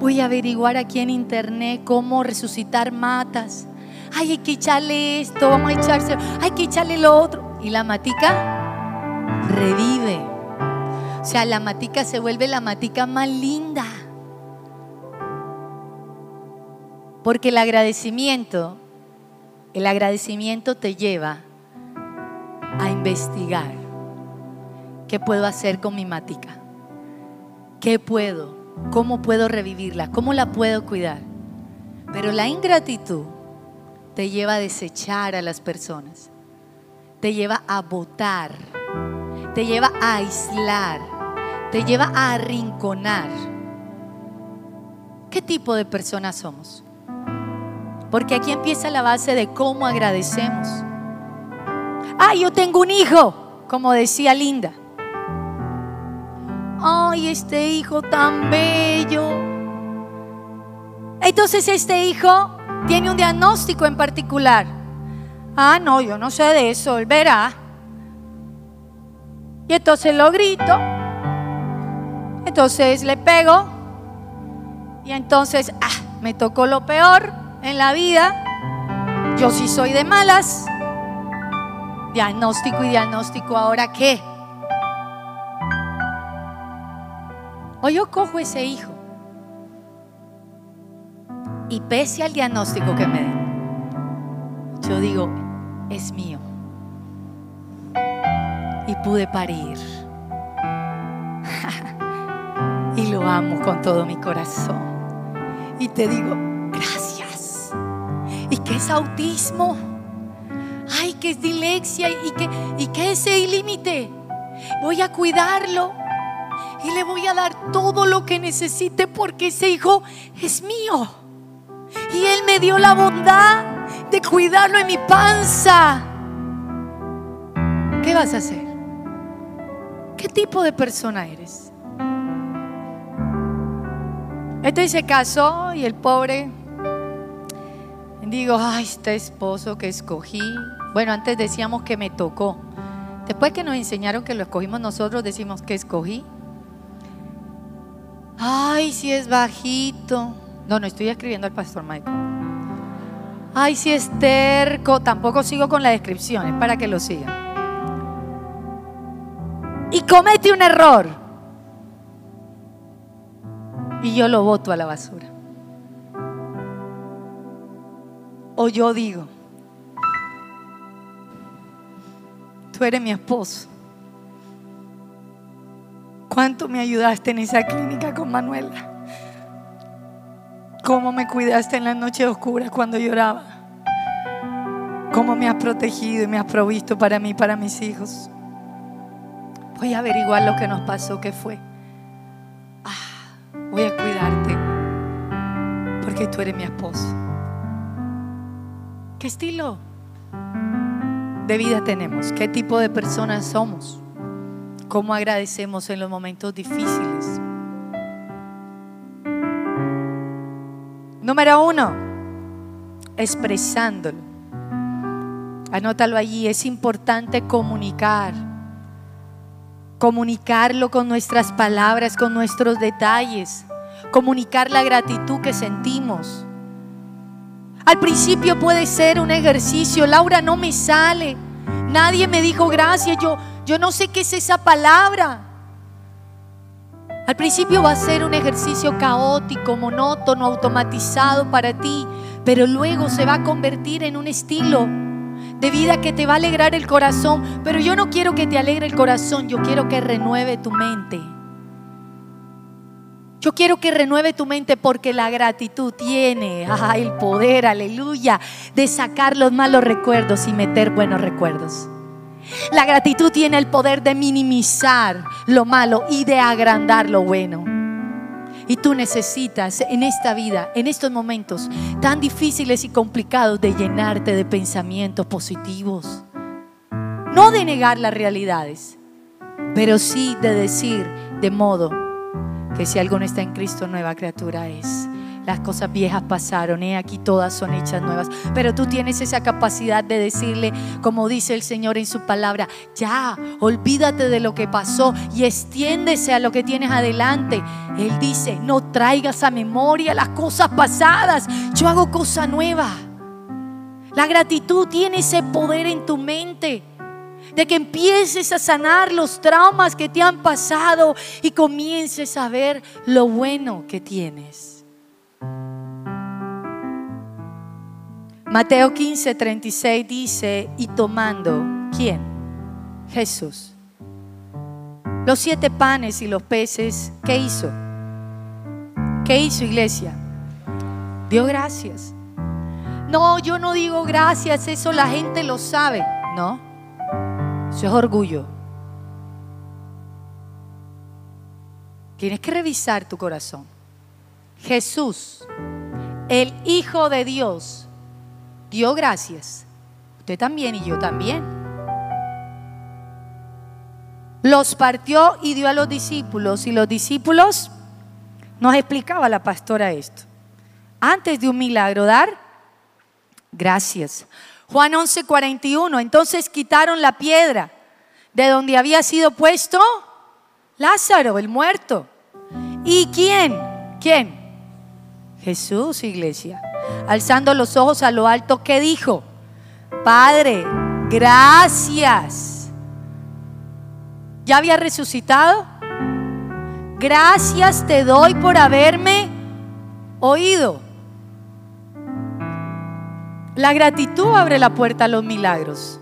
Voy a averiguar aquí en internet cómo resucitar matas. Ay, hay que echarle esto, vamos a echarse, hay que echarle lo otro. Y la matica revive. O sea, la matica se vuelve la matica más linda. Porque el agradecimiento, el agradecimiento te lleva a investigar. ¿Qué puedo hacer con mi matica? ¿Qué puedo? ¿Cómo puedo revivirla? ¿Cómo la puedo cuidar? Pero la ingratitud te lleva a desechar a las personas. Te lleva a votar. Te lleva a aislar te lleva a arrinconar. ¿Qué tipo de personas somos? Porque aquí empieza la base de cómo agradecemos. Ah, yo tengo un hijo, como decía Linda. Ay, este hijo tan bello. Entonces este hijo tiene un diagnóstico en particular. Ah, no, yo no sé de eso, él verá. Y entonces lo grito entonces le pego y entonces ah, me tocó lo peor en la vida. Yo sí soy de malas. Diagnóstico y diagnóstico, ¿ahora qué? O yo cojo ese hijo y pese al diagnóstico que me den, yo digo, es mío. Pude parir *laughs* y lo amo con todo mi corazón. Y te digo, gracias. ¿Y qué es autismo? Ay, que es dilexia y que, y que es el límite. Voy a cuidarlo y le voy a dar todo lo que necesite porque ese hijo es mío. Y Él me dio la bondad de cuidarlo en mi panza. ¿Qué vas a hacer? ¿Qué tipo de persona eres? Este se casó y el pobre, digo, ay, este esposo que escogí. Bueno, antes decíamos que me tocó. Después que nos enseñaron que lo escogimos nosotros, decimos que escogí. Ay, si es bajito. No, no estoy escribiendo al pastor Michael. Ay, si es terco. Tampoco sigo con la descripción, es para que lo sigan. Y comete un error y yo lo voto a la basura. O yo digo, tú eres mi esposo. ¿Cuánto me ayudaste en esa clínica con Manuela? ¿Cómo me cuidaste en las noches oscuras cuando lloraba? ¿Cómo me has protegido y me has provisto para mí para mis hijos? Voy a averiguar lo que nos pasó, qué fue. Ah, voy a cuidarte porque tú eres mi esposo. ¿Qué estilo de vida tenemos? ¿Qué tipo de personas somos? ¿Cómo agradecemos en los momentos difíciles? Número uno, expresándolo. Anótalo allí, es importante comunicar. Comunicarlo con nuestras palabras, con nuestros detalles. Comunicar la gratitud que sentimos. Al principio puede ser un ejercicio, Laura no me sale. Nadie me dijo gracias, yo yo no sé qué es esa palabra. Al principio va a ser un ejercicio caótico, monótono, automatizado para ti, pero luego se va a convertir en un estilo de vida que te va a alegrar el corazón. Pero yo no quiero que te alegre el corazón, yo quiero que renueve tu mente. Yo quiero que renueve tu mente porque la gratitud tiene el poder, aleluya, de sacar los malos recuerdos y meter buenos recuerdos. La gratitud tiene el poder de minimizar lo malo y de agrandar lo bueno. Y tú necesitas en esta vida, en estos momentos tan difíciles y complicados, de llenarte de pensamientos positivos. No de negar las realidades, pero sí de decir de modo que si alguno está en Cristo, nueva criatura es las cosas viejas pasaron, aquí todas son hechas nuevas. Pero tú tienes esa capacidad de decirle, como dice el Señor en su palabra, ya, olvídate de lo que pasó y extiéndese a lo que tienes adelante. Él dice, no traigas a memoria las cosas pasadas, yo hago cosa nueva. La gratitud tiene ese poder en tu mente de que empieces a sanar los traumas que te han pasado y comiences a ver lo bueno que tienes. Mateo 15, 36 dice, y tomando, ¿quién? Jesús. Los siete panes y los peces, ¿qué hizo? ¿Qué hizo iglesia? Dio gracias. No, yo no digo gracias, eso la gente lo sabe. No, eso es orgullo. Tienes que revisar tu corazón. Jesús, el Hijo de Dios, dio gracias. Usted también y yo también. Los partió y dio a los discípulos. Y los discípulos, nos explicaba la pastora esto. Antes de un milagro, dar gracias. Juan 11, 41. Entonces quitaron la piedra de donde había sido puesto Lázaro, el muerto. ¿Y quién? ¿Quién? Jesús, iglesia alzando los ojos a lo alto, ¿qué dijo? Padre, gracias. ¿Ya había resucitado? Gracias te doy por haberme oído. La gratitud abre la puerta a los milagros.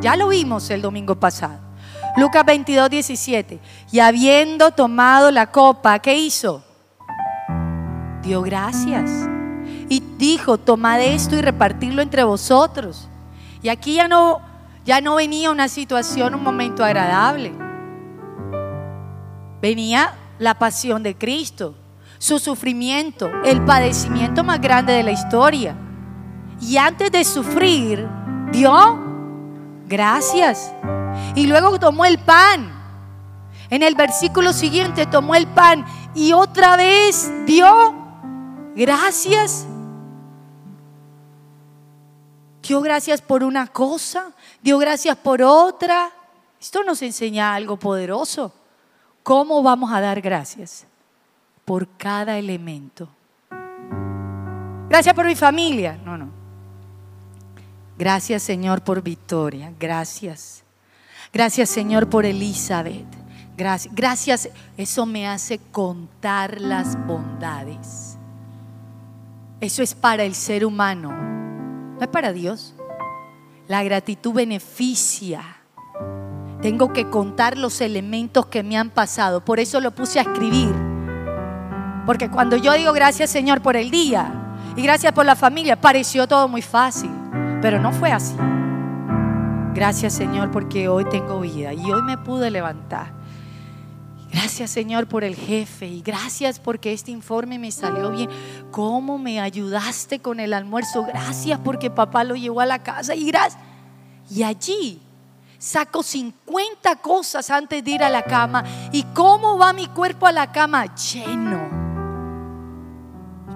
Ya lo vimos el domingo pasado. Lucas 22, 17. Y habiendo tomado la copa, ¿qué hizo? Dio gracias y dijo, tomad esto y repartirlo entre vosotros. Y aquí ya no, ya no venía una situación, un momento agradable. Venía la pasión de Cristo, su sufrimiento, el padecimiento más grande de la historia. Y antes de sufrir, dio gracias. Y luego tomó el pan. En el versículo siguiente tomó el pan y otra vez dio gracias. Dio gracias por una cosa, dio gracias por otra. Esto nos enseña algo poderoso. ¿Cómo vamos a dar gracias? Por cada elemento. Gracias por mi familia. No, no. Gracias Señor por Victoria. Gracias. Gracias Señor por Elizabeth. Gracias. Gracias. Eso me hace contar las bondades. Eso es para el ser humano no es para Dios. La gratitud beneficia. Tengo que contar los elementos que me han pasado. Por eso lo puse a escribir. Porque cuando yo digo gracias Señor por el día y gracias por la familia, pareció todo muy fácil. Pero no fue así. Gracias Señor porque hoy tengo vida y hoy me pude levantar. Gracias Señor por el jefe y gracias porque este informe me salió bien. ¿Cómo me ayudaste con el almuerzo? Gracias porque papá lo llevó a la casa y. Y allí saco 50 cosas antes de ir a la cama. ¿Y cómo va mi cuerpo a la cama? Lleno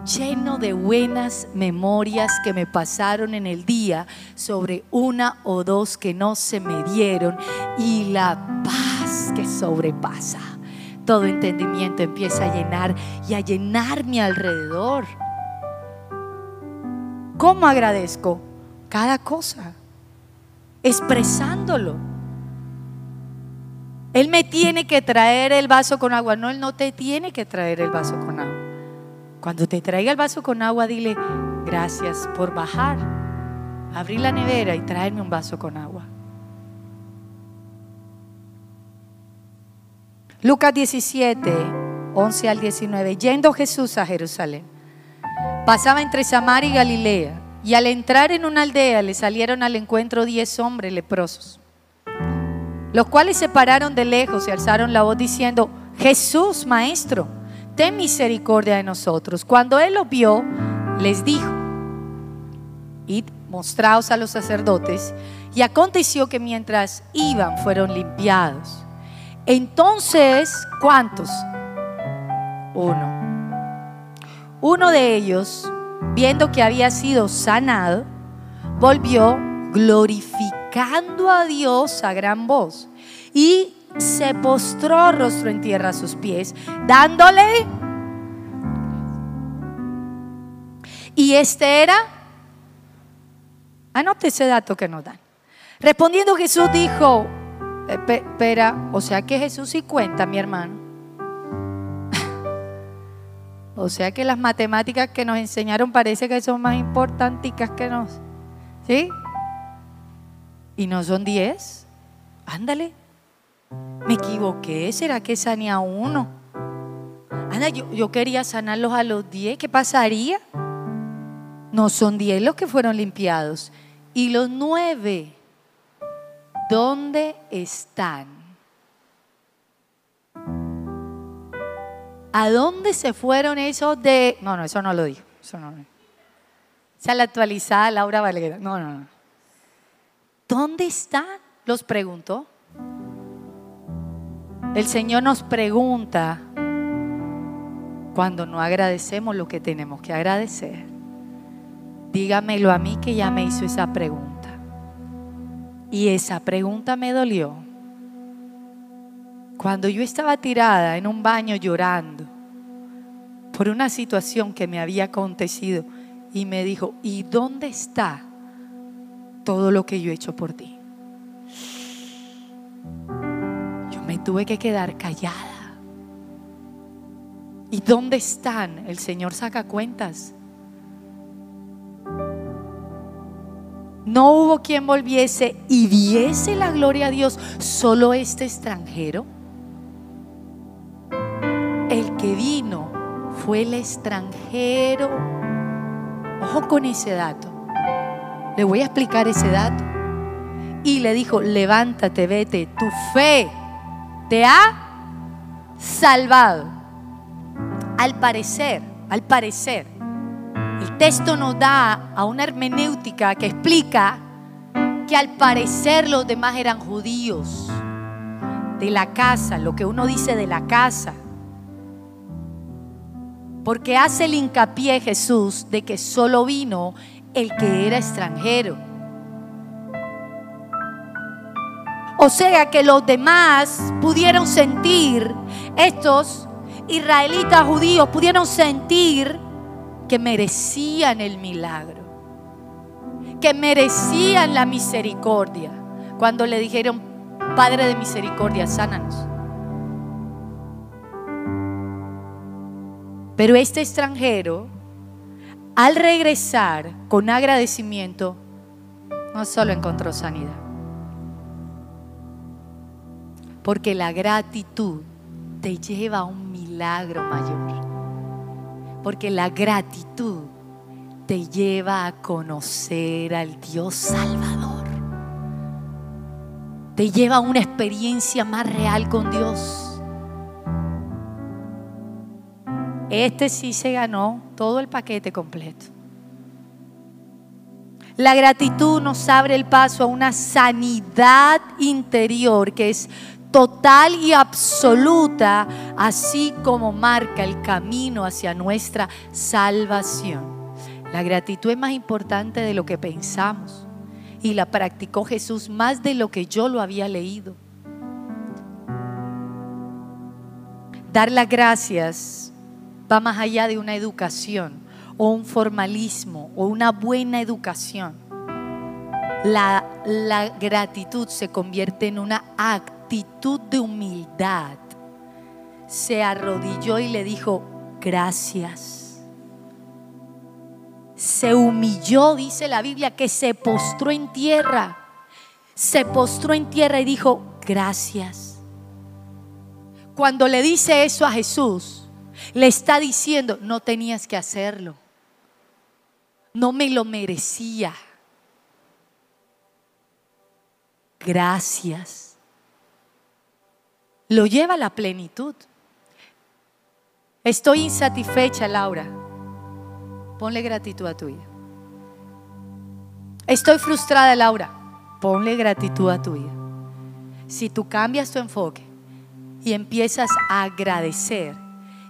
lleno de buenas memorias que me pasaron en el día sobre una o dos que no se me dieron y la paz que sobrepasa. Todo entendimiento empieza a llenar y a llenar mi alrededor. ¿Cómo agradezco? Cada cosa, expresándolo. Él me tiene que traer el vaso con agua. No, Él no te tiene que traer el vaso con agua. Cuando te traiga el vaso con agua, dile, gracias por bajar, abrir la nevera y traerme un vaso con agua. Lucas 17, 11 al 19. Yendo Jesús a Jerusalén, pasaba entre Samaria y Galilea, y al entrar en una aldea le salieron al encuentro diez hombres leprosos, los cuales se pararon de lejos y alzaron la voz diciendo, Jesús, maestro ten misericordia de nosotros. Cuando él lo vio, les dijo, id, mostraos a los sacerdotes. Y aconteció que mientras iban fueron limpiados. Entonces, ¿cuántos? Uno. Uno de ellos, viendo que había sido sanado, volvió glorificando a Dios a gran voz. Y se postró rostro en tierra a sus pies, dándole. Y este era, anote ese dato que nos dan. Respondiendo Jesús dijo, espera, o sea que Jesús sí cuenta, mi hermano. *laughs* o sea que las matemáticas que nos enseñaron parece que son más importantes que nos. ¿Sí? Y no son 10. Ándale. Me equivoqué, ¿será que sané a uno? Anda, yo, quería sanarlos a los 10, ¿qué pasaría? No son 10 los que fueron limpiados. Y los nueve, ¿dónde están? ¿A dónde se fueron esos de.? No, no, eso no lo dijo. Eso no Esa es la actualizada Laura Valera. No, no, no. ¿Dónde están? Los preguntó. El Señor nos pregunta cuando no agradecemos lo que tenemos que agradecer. Dígamelo a mí que ya me hizo esa pregunta. Y esa pregunta me dolió. Cuando yo estaba tirada en un baño llorando por una situación que me había acontecido y me dijo, ¿y dónde está todo lo que yo he hecho por ti? me tuve que quedar callada. ¿Y dónde están? El Señor saca cuentas. No hubo quien volviese y viese la gloria a Dios, solo este extranjero. El que vino fue el extranjero. Ojo con ese dato. Le voy a explicar ese dato. Y le dijo, levántate, vete, tu fe te ha salvado. Al parecer, al parecer, el texto nos da a una hermenéutica que explica que al parecer los demás eran judíos de la casa, lo que uno dice de la casa. Porque hace el hincapié Jesús de que solo vino el que era extranjero. O sea que los demás pudieron sentir, estos israelitas judíos pudieron sentir que merecían el milagro, que merecían la misericordia. Cuando le dijeron, Padre de misericordia, sánanos. Pero este extranjero, al regresar con agradecimiento, no solo encontró sanidad Porque la gratitud te lleva a un milagro mayor. Porque la gratitud te lleva a conocer al Dios Salvador. Te lleva a una experiencia más real con Dios. Este sí se ganó todo el paquete completo. La gratitud nos abre el paso a una sanidad interior que es total y absoluta, así como marca el camino hacia nuestra salvación. La gratitud es más importante de lo que pensamos y la practicó Jesús más de lo que yo lo había leído. Dar las gracias va más allá de una educación o un formalismo o una buena educación. La, la gratitud se convierte en una actitud de humildad. Se arrodilló y le dijo, gracias se humilló, dice la Biblia, que se postró en tierra. Se postró en tierra y dijo, gracias. Cuando le dice eso a Jesús, le está diciendo, no tenías que hacerlo. No me lo merecía. Gracias. Lo lleva a la plenitud. Estoy insatisfecha, Laura. Ponle gratitud a tu vida. Estoy frustrada, Laura. Ponle gratitud a tu vida. Si tú cambias tu enfoque y empiezas a agradecer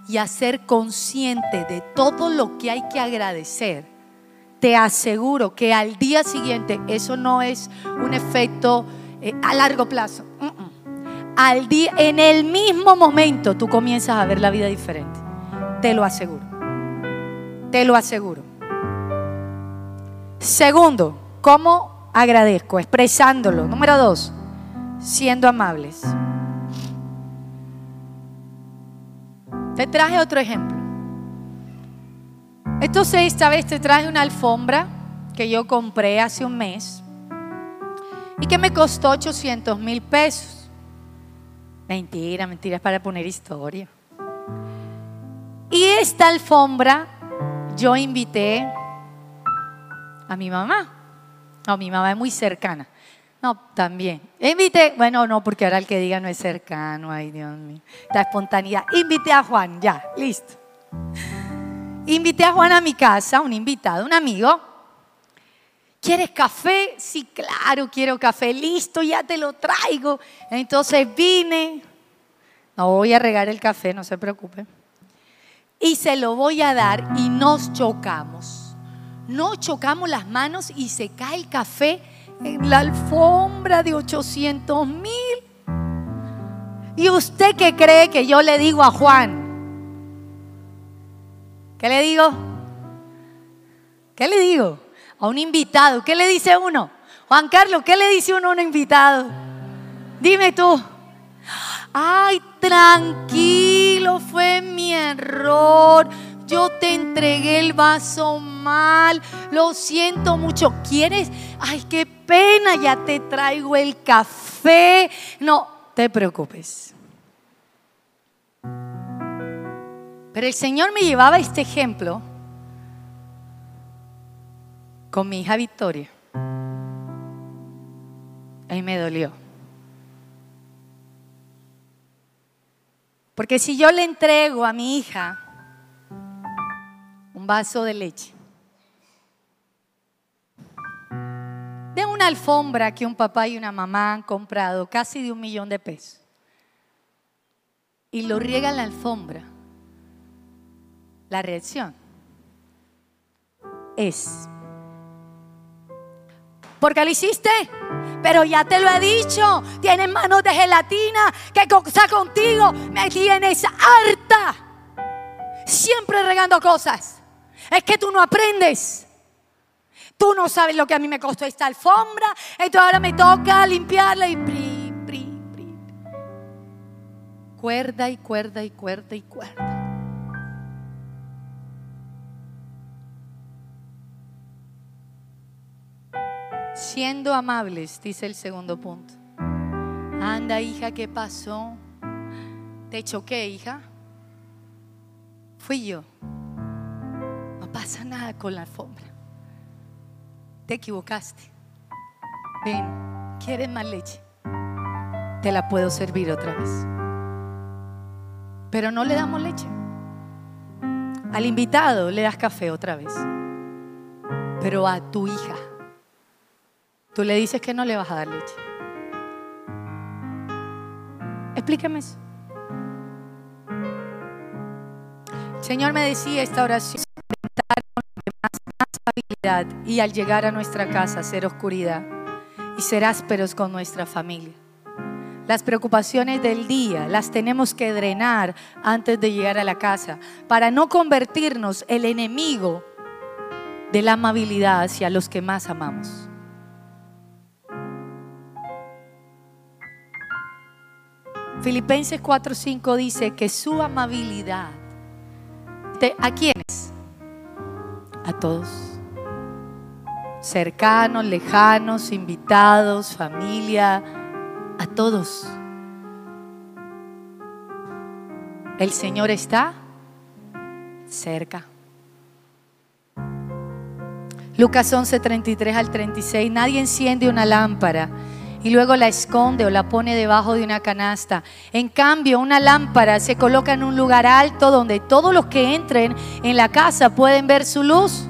y a ser consciente de todo lo que hay que agradecer, te aseguro que al día siguiente eso no es un efecto eh, a largo plazo. Al día, en el mismo momento tú comienzas a ver la vida diferente. Te lo aseguro. Te lo aseguro. Segundo, ¿cómo agradezco? Expresándolo. Número dos, siendo amables. Te traje otro ejemplo. Entonces esta vez te traje una alfombra que yo compré hace un mes y que me costó 800 mil pesos. Mentira, mentira, es para poner historia. Y esta alfombra yo invité a mi mamá. No, mi mamá es muy cercana. No, también. Invité, bueno, no, porque ahora el que diga no es cercano, ay Dios mío. La espontaneidad. Invité a Juan, ya, listo. Invité a Juan a mi casa, un invitado, un amigo. ¿Quieres café? Sí, claro, quiero café. Listo, ya te lo traigo. Entonces vine. No voy a regar el café, no se preocupe y se lo voy a dar y nos chocamos. No chocamos las manos y se cae el café en la alfombra de 800 mil. ¿Y usted qué cree que yo le digo a Juan? ¿Qué le digo? ¿Qué le digo? A un invitado. ¿Qué le dice uno? Juan Carlos, ¿qué le dice uno a un invitado? Dime tú. Ay, tranquilo, fue mi error. Yo te entregué el vaso mal. Lo siento mucho. ¿Quieres? Ay, qué pena, ya te traigo el café. No, te preocupes. Pero el Señor me llevaba este ejemplo con mi hija Victoria. Ahí me dolió. Porque si yo le entrego a mi hija un vaso de leche, de una alfombra que un papá y una mamá han comprado casi de un millón de pesos, y lo riega en la alfombra, la reacción es, ¿por qué lo hiciste? Pero ya te lo he dicho, tienes manos de gelatina, ¿qué cosa contigo? Me tienes harta. Siempre regando cosas. Es que tú no aprendes. Tú no sabes lo que a mí me costó esta alfombra. Entonces ahora me toca limpiarla y pri, pri, pri. Cuerda y cuerda y cuerda y cuerda. Siendo amables, dice el segundo punto. Anda, hija, ¿qué pasó? ¿Te choqué, hija? Fui yo. No pasa nada con la alfombra. Te equivocaste. Ven, ¿quieres más leche? Te la puedo servir otra vez. Pero no le damos leche. Al invitado le das café otra vez. Pero a tu hija, tú le dices que no le vas a dar leche. Explícame eso. Señor me decía esta oración, más, más habilidad y al llegar a nuestra casa ser oscuridad y ser ásperos con nuestra familia. Las preocupaciones del día las tenemos que drenar antes de llegar a la casa para no convertirnos el enemigo de la amabilidad hacia los que más amamos. Filipenses 4:5 dice que su amabilidad, ¿a quiénes? A todos. Cercanos, lejanos, invitados, familia, a todos. El Señor está cerca. Lucas 11, 33 al 36. Nadie enciende una lámpara y luego la esconde o la pone debajo de una canasta. En cambio, una lámpara se coloca en un lugar alto donde todos los que entren en la casa pueden ver su luz.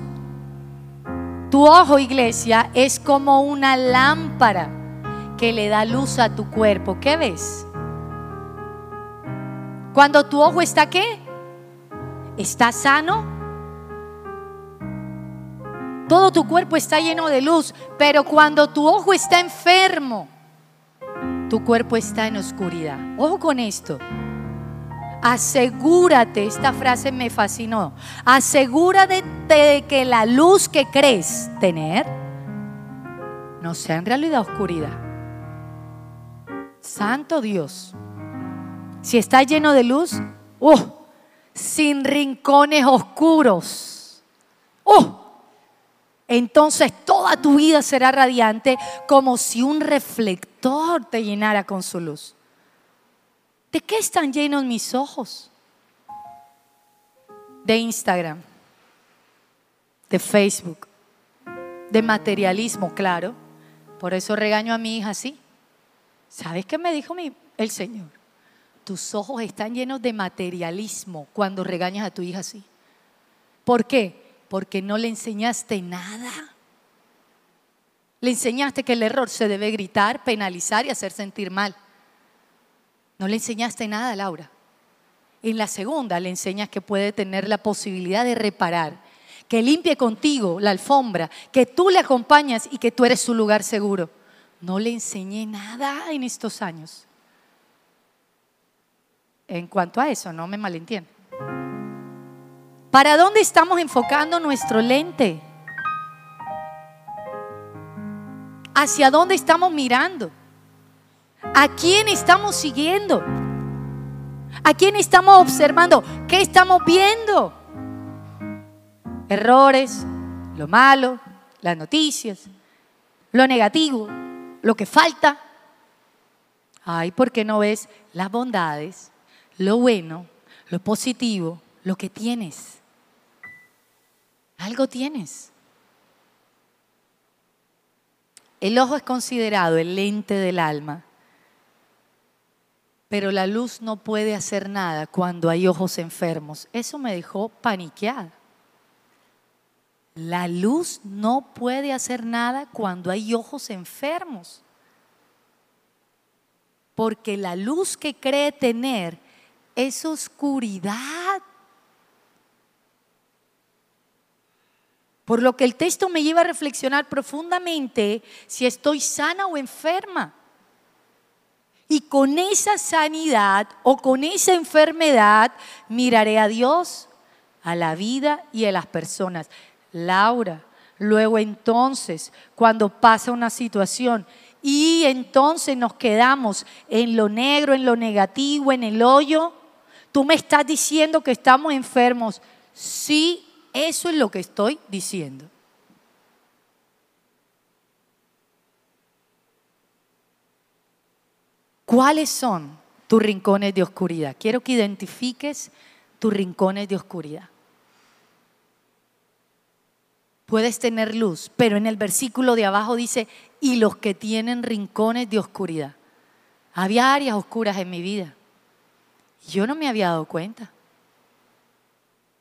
Tu ojo, iglesia, es como una lámpara que le da luz a tu cuerpo. ¿Qué ves? Cuando tu ojo está qué? Está sano. Todo tu cuerpo está lleno de luz, pero cuando tu ojo está enfermo, tu cuerpo está en oscuridad. Ojo con esto. Asegúrate, esta frase me fascinó. Asegúrate de que la luz que crees tener no sea en realidad oscuridad. Santo Dios. Si está lleno de luz, uh, sin rincones oscuros. Uh, entonces toda tu vida será radiante como si un reflector te llenara con su luz. ¿De qué están llenos mis ojos? De Instagram, de Facebook, de materialismo, claro. Por eso regaño a mi hija así. ¿Sabes qué me dijo el Señor? Tus ojos están llenos de materialismo cuando regañas a tu hija así. ¿Por qué? Porque no le enseñaste nada. Le enseñaste que el error se debe gritar, penalizar y hacer sentir mal. No le enseñaste nada, Laura. En la segunda le enseñas que puede tener la posibilidad de reparar, que limpie contigo la alfombra, que tú le acompañas y que tú eres su lugar seguro. No le enseñé nada en estos años. En cuanto a eso, no me malentiendo. ¿Para dónde estamos enfocando nuestro lente? ¿Hacia dónde estamos mirando? ¿A quién estamos siguiendo? ¿A quién estamos observando? ¿Qué estamos viendo? Errores, lo malo, las noticias, lo negativo, lo que falta. Ay, ¿por qué no ves las bondades, lo bueno, lo positivo, lo que tienes? Algo tienes. El ojo es considerado el lente del alma, pero la luz no puede hacer nada cuando hay ojos enfermos. Eso me dejó paniqueada. La luz no puede hacer nada cuando hay ojos enfermos. Porque la luz que cree tener es oscuridad. Por lo que el texto me lleva a reflexionar profundamente si estoy sana o enferma. Y con esa sanidad o con esa enfermedad miraré a Dios, a la vida y a las personas. Laura. Luego entonces, cuando pasa una situación y entonces nos quedamos en lo negro, en lo negativo, en el hoyo, tú me estás diciendo que estamos enfermos. Sí, eso es lo que estoy diciendo. ¿Cuáles son tus rincones de oscuridad? Quiero que identifiques tus rincones de oscuridad. Puedes tener luz, pero en el versículo de abajo dice, y los que tienen rincones de oscuridad. Había áreas oscuras en mi vida. Yo no me había dado cuenta.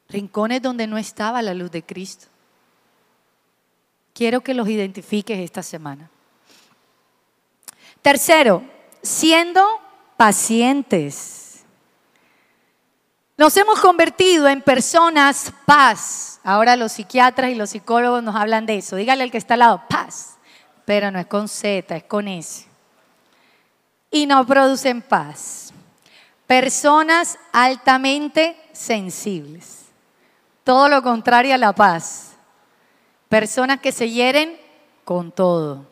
Rincones donde no estaba la luz de Cristo. Quiero que los identifiques esta semana. Tercero, siendo pacientes. Nos hemos convertido en personas paz. Ahora los psiquiatras y los psicólogos nos hablan de eso. Dígale al que está al lado, paz. Pero no es con Z, es con S. Y no producen paz. Personas altamente sensibles. Todo lo contrario a la paz. Personas que se hieren con todo.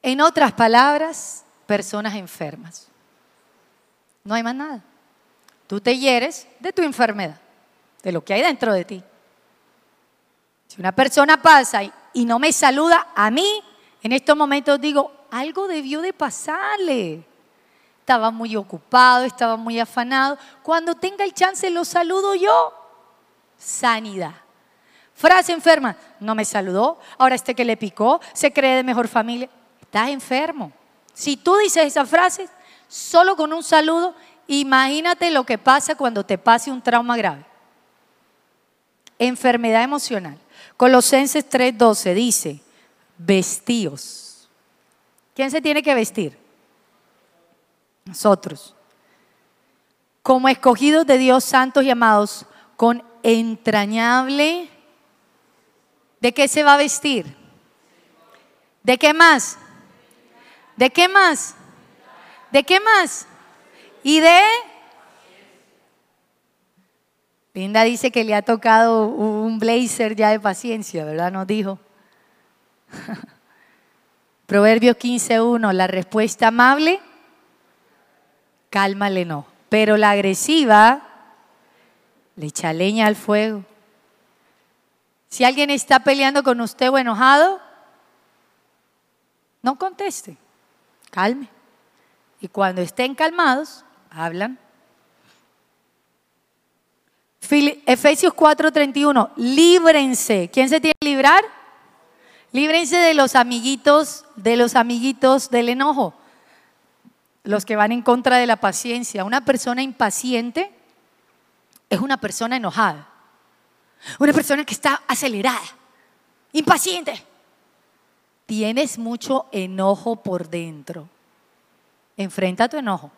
En otras palabras, personas enfermas. No hay más nada. Tú te hieres de tu enfermedad, de lo que hay dentro de ti. Si una persona pasa y, no me saluda a mí, en estos momentos digo, algo debió de pasarle. Estaba muy ocupado, estaba muy afanado. Cuando tenga el chance lo saludo yo. Sanidad. Frase enferma, no me saludó, ahora este que le picó, se cree de mejor familia. Estás enfermo. Si tú dices esa frase, solo con un saludo, imagínate lo que pasa cuando te pase un trauma grave. Enfermedad emocional. Colosenses 3:12 dice, vestíos. ¿Quién se tiene que vestir? Nosotros. Como escogidos de Dios, santos y amados, con entrañable... ¿De qué se va a vestir? ¿De qué más? ¿De qué más? ¿De qué más? ¿Y de? Linda dice que le ha tocado un blazer ya de paciencia, ¿verdad? Nos dijo. *laughs* Proverbios 15.1, la respuesta amable calma el enojo, pero la agresiva le echa leña al fuego. Si alguien está peleando con usted o enojado, no conteste calme. Y cuando estén calmados, hablan. Efesios 4:31, líbrense. ¿Quién se tiene que librar? Líbrense de los amiguitos, de los amiguitos del enojo, los que van en contra de la paciencia. Una persona impaciente es una persona enojada, una persona que está acelerada, impaciente tienes mucho enojo por dentro. Enfrenta tu enojo.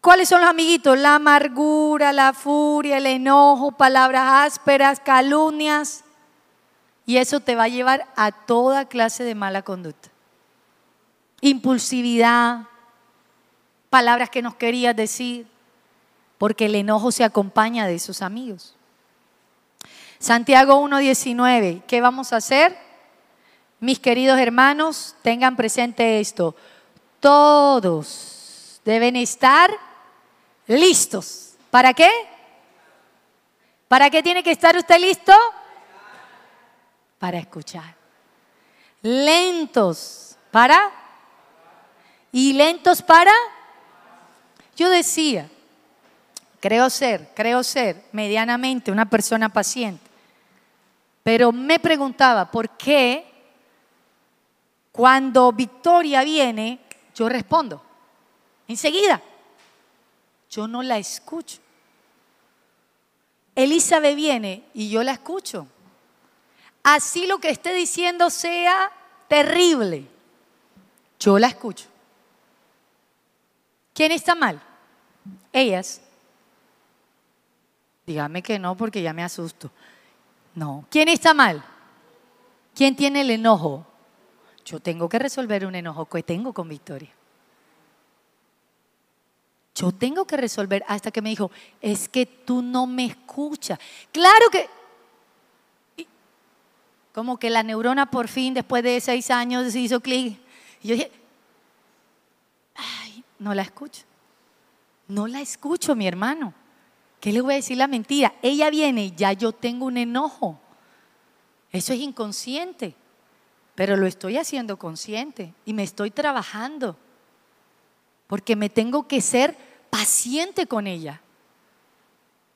¿Cuáles son los amiguitos? La amargura, la furia, el enojo, palabras ásperas, calumnias. Y eso te va a llevar a toda clase de mala conducta. Impulsividad, palabras que nos querías decir, porque el enojo se acompaña de esos amigos. Santiago 1.19, ¿qué vamos a hacer? Mis queridos hermanos, tengan presente esto. Todos deben estar listos. ¿Para qué? ¿Para qué tiene que estar usted listo? Para escuchar. Lentos para. ¿Y lentos para? Yo decía, creo ser, creo ser medianamente una persona paciente. Pero me preguntaba, ¿por qué cuando Victoria viene, yo respondo. Enseguida. Yo no la escucho. Elizabeth viene y yo la escucho. Así lo que esté diciendo sea terrible. Yo la escucho. ¿Quién está mal? Ellas. Dígame que no porque ya me asusto. No. ¿Quién está mal? ¿Quién tiene el enojo? Yo tengo que resolver un enojo que tengo con Victoria. Yo tengo que resolver hasta que me dijo, es que tú no me escuchas. Claro que... Como que la neurona por fin, después de seis años, se hizo clic. Y yo dije, no la escucho. No la escucho, mi hermano. ¿Qué le voy a decir la mentira? Ella viene y ya yo tengo un enojo. Eso es inconsciente. pero lo estoy haciendo consciente y me estoy trabajando, porque me tengo que ser paciente con ella,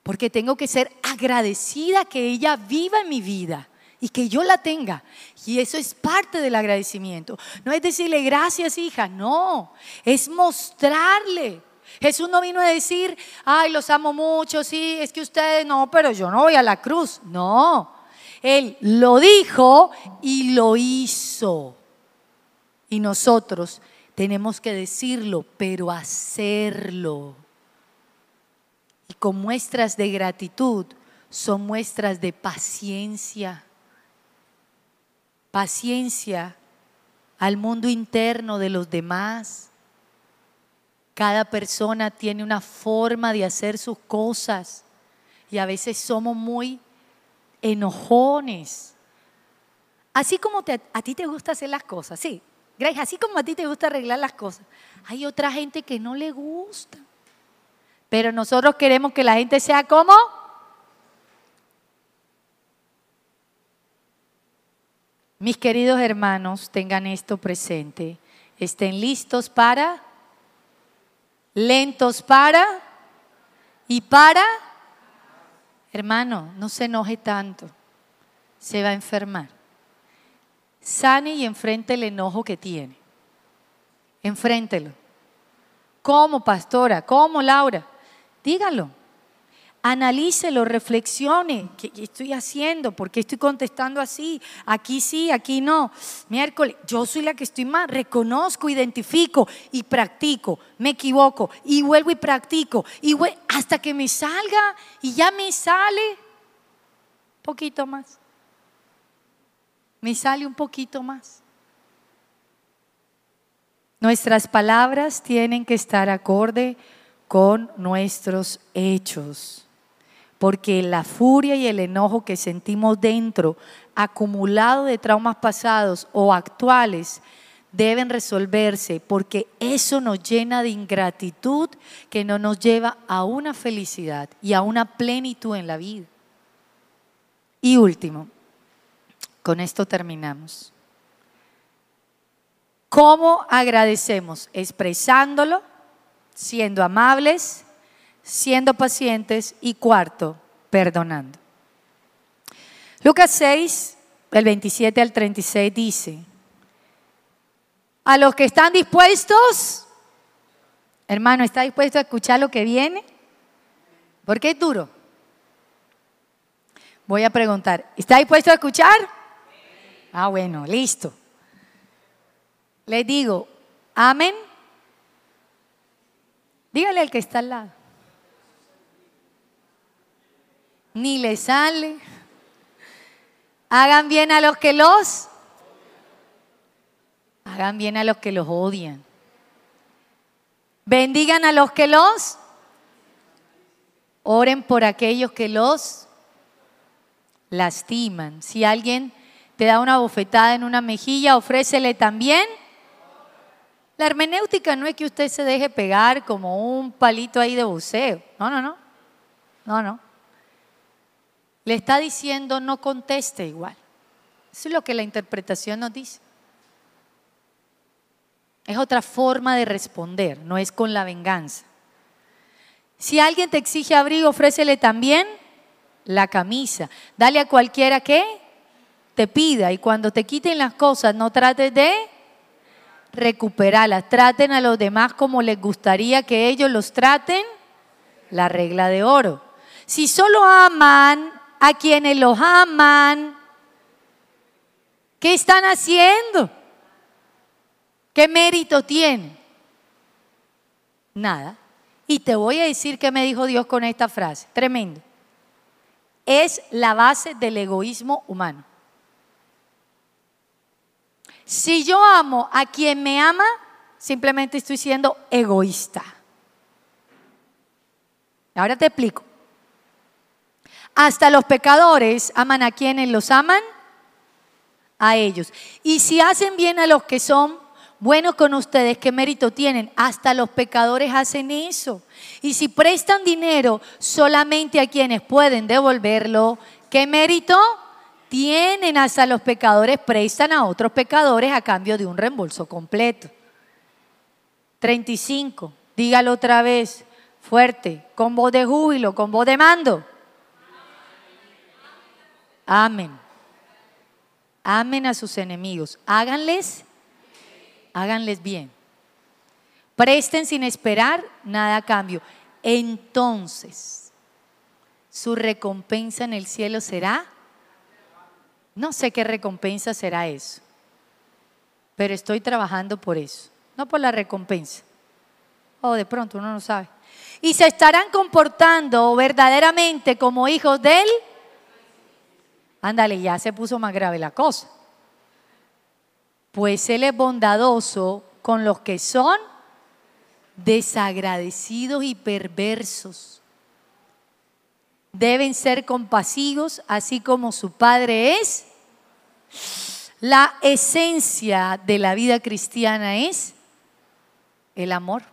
porque tengo que ser agradecida que ella viva en mi vida y que yo la tenga. Y eso es parte del agradecimiento. No es decirle gracias, hija, no, es mostrarle. Jesús no vino a decir, ay, los amo mucho, sí, es que ustedes no, pero yo no voy a la cruz. No, Él lo dijo y lo hizo. Y nosotros tenemos que decirlo, pero hacerlo. Y con muestras de gratitud son muestras de paciencia paciencia al mundo interno de los demás. Cada persona tiene una forma de hacer sus cosas y a veces somos muy enojones. Así como a ti te gusta hacer las cosas, sí. Grace, así como a ti te gusta arreglar las cosas, hay otra gente que no le gusta. Pero nosotros queremos que la gente sea como Mis queridos hermanos, tengan esto presente. Estén listos para, lentos para y para. Hermano, no se enoje tanto. Se va a enfermar. Sane y enfrente el enojo que tiene. Enfréntelo. ¿Cómo, pastora? ¿Cómo, Laura? Dígalo analícelo, reflexione, ¿qué, estoy haciendo? ¿Por qué estoy contestando así? Aquí sí, aquí no. Miércoles, yo soy la que estoy mal, reconozco, identifico y practico, me equivoco y vuelvo y practico y hasta que me salga y ya me sale poquito más. Me sale un poquito más. Nuestras palabras tienen que estar acorde con nuestros hechos porque la furia y el enojo que sentimos dentro, acumulado de traumas pasados o actuales, deben resolverse, porque eso nos llena de ingratitud que no nos lleva a una felicidad y a una plenitud en la vida. Y último, con esto terminamos. ¿Cómo agradecemos? Expresándolo, siendo amables, siendo pacientes y cuarto, perdonando. Lucas 6, el 27 al 36 dice, a los que están dispuestos, hermano, ¿está dispuesto a escuchar lo que viene? Porque es duro. Voy a preguntar, ¿está dispuesto a escuchar? Ah, bueno, listo. Les digo, amén. Dígale al que está al lado. Ni le sale. Hagan bien a los que los hagan bien a los que los odian. Bendigan a los que los oren por aquellos que los lastiman. Si alguien te da una bofetada en una mejilla, ofrécele también. La hermenéutica no es que usted se deje pegar como un palito ahí de buceo. No, no, no. No, no. Le está diciendo no conteste igual. Eso es lo que la interpretación nos dice. Es otra forma de responder, no es con la venganza. Si alguien te exige abrigo, ofrécele también la camisa. Dale a cualquiera que te pida y cuando te quiten las cosas no trates de recuperarlas. Traten a los demás como les gustaría que ellos los traten. La regla de oro. Si solo aman a quienes los aman. ¿Qué están haciendo? ¿Qué mérito tienen? Nada. Y te voy a decir qué me dijo Dios con esta frase. Tremendo. Es la base del egoísmo humano. Si yo amo a quien me ama, simplemente estoy siendo egoísta. Ahora te explico. Hasta los pecadores aman a quienes los aman, a ellos. Y si hacen bien a los que son buenos con ustedes, ¿qué mérito tienen? Hasta los pecadores hacen eso. Y si prestan dinero solamente a quienes pueden devolverlo, ¿qué mérito tienen hasta los pecadores, prestan a otros pecadores a cambio de un reembolso completo. 35, dígalo otra vez, fuerte, con voz de júbilo, con voz de mando. Amén. Amen a sus enemigos. Háganles, háganles bien. Presten sin esperar nada a cambio. Entonces, su recompensa en el cielo será, no sé qué recompensa será eso, pero estoy trabajando por eso, no por la recompensa. O de pronto uno no sabe. Y se estarán comportando verdaderamente como hijos de él. Ándale, ya se puso más grave la cosa. Pues Él es bondadoso con los que son desagradecidos y perversos. Deben ser compasivos, así como su Padre es. La esencia de la vida cristiana es el amor.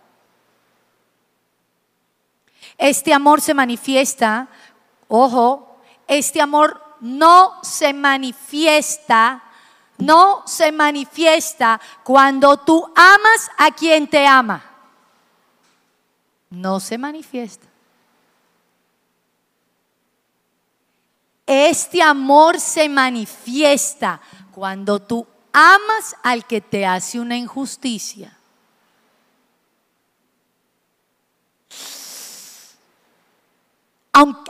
Este amor se manifiesta, ojo, este amor no se manifiesta, no se manifiesta cuando tú amas a quien te ama. No se manifiesta. Este amor se manifiesta cuando tú amas al que te hace una injusticia.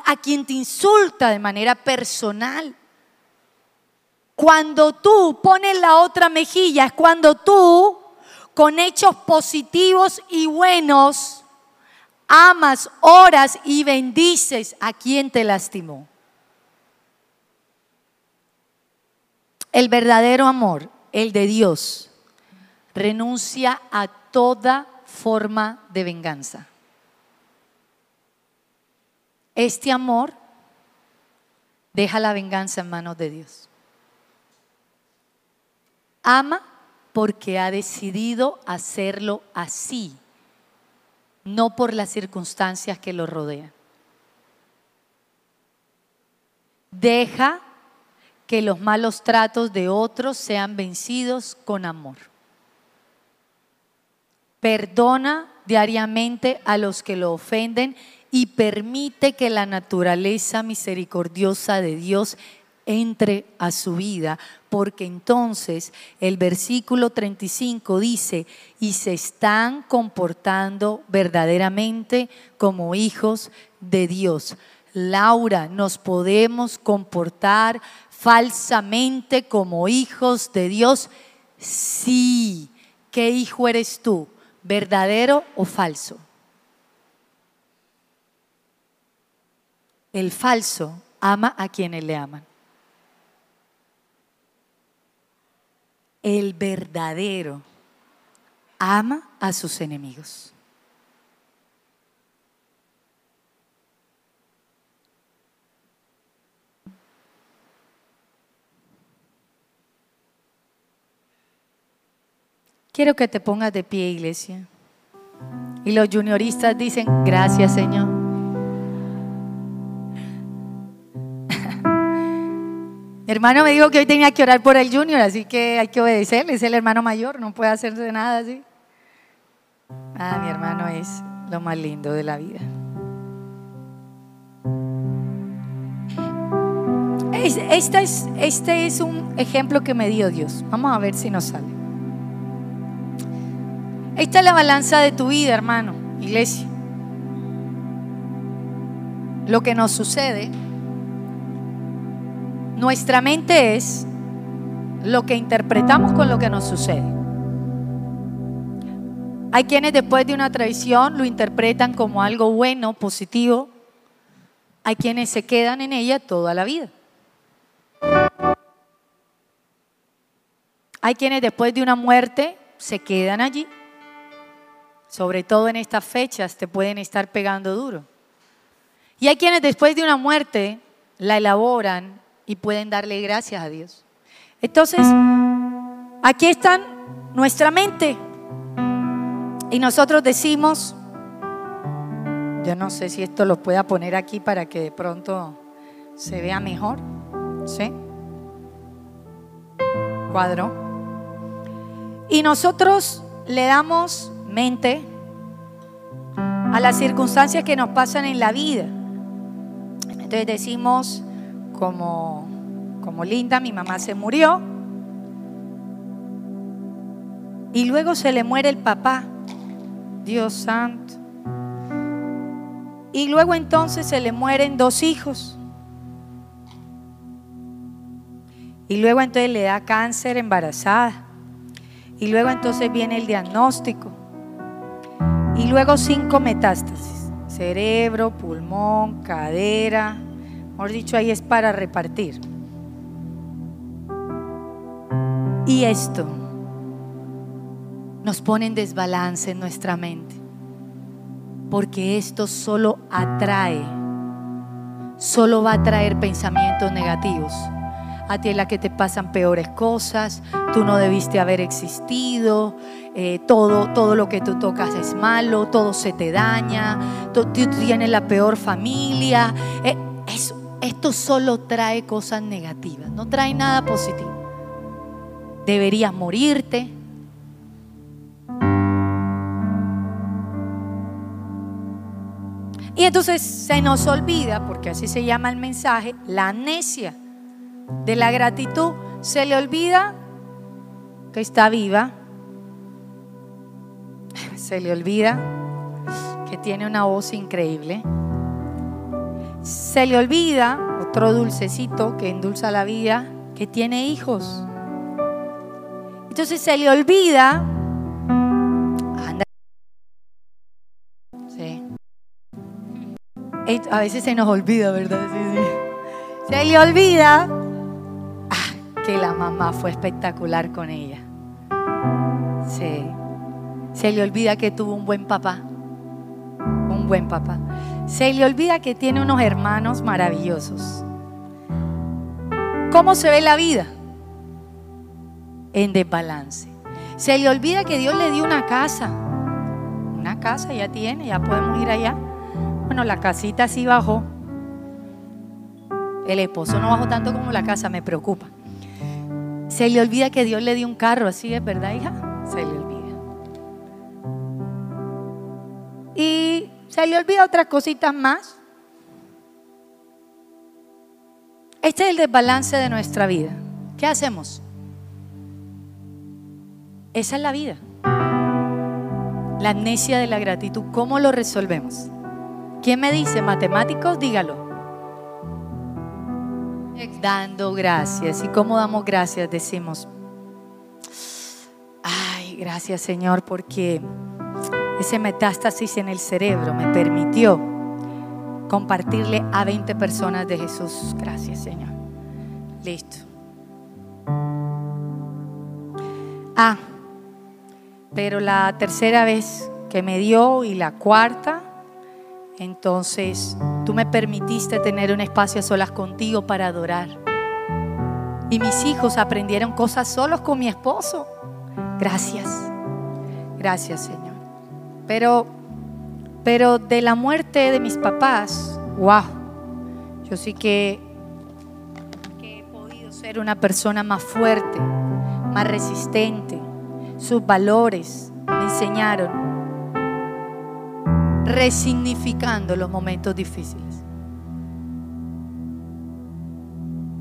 A quien te insulta de manera personal. Cuando tú pones la otra mejilla, es cuando tú, con hechos positivos y buenos, amas, oras y bendices a quien te lastimó. El verdadero amor, el de Dios, renuncia a toda forma de venganza. Este amor deja la venganza en manos de Dios. Ama porque ha decidido hacerlo así, no por las circunstancias que lo rodean. Deja que los malos tratos de otros sean vencidos con amor. Perdona diariamente a los que lo ofenden y permite que la naturaleza misericordiosa de Dios entre a su vida, porque entonces el versículo 35 dice, y se están comportando verdaderamente como hijos de Dios. Laura, nos podemos comportar falsamente como hijos de Dios. Sí, ¿qué hijo eres tú? ¿Verdadero o falso? El falso ama a quienes le aman. El verdadero ama a sus enemigos. Quiero que te pongas de pie, iglesia. Y los junioristas dicen, gracias Señor. Hermano me dijo que hoy tenía que orar por el junior, así que hay que obedecerle, es el hermano mayor, no puede hacerse nada así. Ah, mi hermano es lo más lindo de la vida. Es, este es un ejemplo que me dio Dios. Vamos a ver si nos sale. Esta es la balanza de tu vida, hermano, iglesia. Lo que nos sucede nuestra mente es lo que interpretamos con lo que nos sucede. Hay quienes después de una traición lo interpretan como algo bueno, positivo. Hay quienes se quedan en ella toda la vida. Hay quienes después de una muerte se quedan allí. Sobre todo en estas fechas te pueden estar pegando duro. Y hay quienes después de una muerte la elaboran y pueden darle gracias a Dios. Entonces, aquí está nuestra mente. Y nosotros decimos, yo no sé si esto lo pueda poner aquí para que de pronto se vea mejor. ¿Sí? cuadro. Y nosotros le damos mente a las circunstancias que nos pasan en la vida. Entonces decimos, como, como linda, mi mamá se murió. Y luego se le muere el papá. Dios santo. Y luego entonces se le mueren dos hijos. Y luego entonces le da cáncer embarazada. Y luego entonces viene el diagnóstico. Y luego cinco metástasis. Cerebro, pulmón, cadera. Mejor dicho, ahí es para repartir. Y esto nos pone en desbalance en nuestra mente. Porque esto solo atrae, solo va a traer pensamientos negativos. A ti es la que te pasan peores cosas, tú no debiste haber existido, eh, todo, todo lo que tú tocas es malo, todo se te daña, tú, tienes la peor familia. Eh, esto solo trae cosas negativas, no trae nada positivo. Deberías morirte, Y entonces se nos olvida, porque así se llama el mensaje, la amnesia de la gratitud. Se le olvida que está viva. *laughs* Se le olvida que tiene una voz increíble. Se le olvida, otro dulcecito que endulza la vida, que tiene hijos. Entonces se le olvida A veces se nos olvida, ¿verdad? Se le olvida ah, que la mamá fue espectacular con ella. Sí. Se le olvida que tuvo un buen papá. Un buen papá. Se le olvida que tiene unos hermanos maravillosos. ¿Cómo se ve la vida? En desbalance. Se le olvida que Dios le dio una casa. Una casa ya tiene, ya podemos ir allá. Bueno, la casita sí bajó. El esposo no bajó tanto como la casa, me preocupa. Se le olvida que Dios le dio un carro, así es verdad, hija. Se le olvida. Y se le olvida otras cositas más. Este es el desbalance de nuestra vida. ¿Qué hacemos? Esa es la vida. La amnesia de la gratitud. ¿Cómo lo resolvemos? ¿Quién me dice matemáticos? Dígalo. Dando gracias. ¿Y cómo damos gracias? Decimos, ay, gracias Señor porque ese metástasis en el cerebro me permitió compartirle a 20 personas de Jesús. Gracias Señor. Listo. Ah, pero la tercera vez que me dio y la cuarta, entonces tú me permitiste tener un espacio a solas contigo para adorar. Y mis hijos aprendieron cosas solos con mi esposo. Gracias. Gracias, Señor. Pero, pero de la muerte de mis papás, wow, yo sí que, que he podido ser una persona más fuerte, más resistente. Sus valores me enseñaron resignificando los momentos difíciles.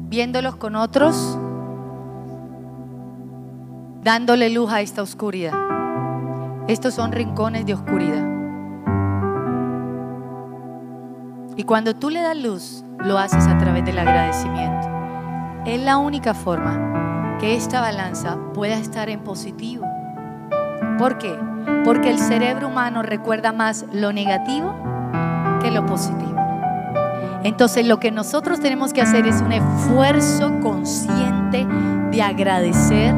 Viéndolos con otros, dándole luz a esta oscuridad. Estos son rincones de oscuridad. Y cuando tú le das luz, lo haces a través del agradecimiento. Es la única forma que esta balanza pueda estar en positivo. ¿Por qué? Porque el cerebro humano recuerda más lo negativo que lo positivo. Entonces lo que nosotros tenemos que hacer es un esfuerzo consciente de agradecer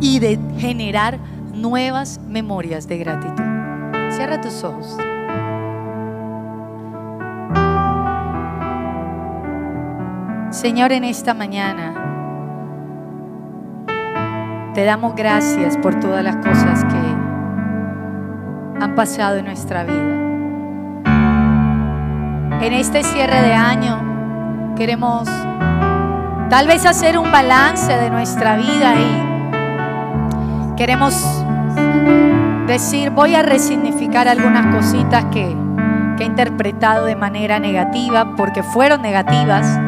y de generar nuevas memorias de gratitud. Cierra tus ojos. Señor, en esta mañana te damos gracias por todas las cosas que han pasado en nuestra vida. En este cierre de año queremos Tal vez hacer un balance de nuestra vida y queremos decir, voy a resignificar algunas cositas que, que he interpretado de manera negativa, porque fueron negativas,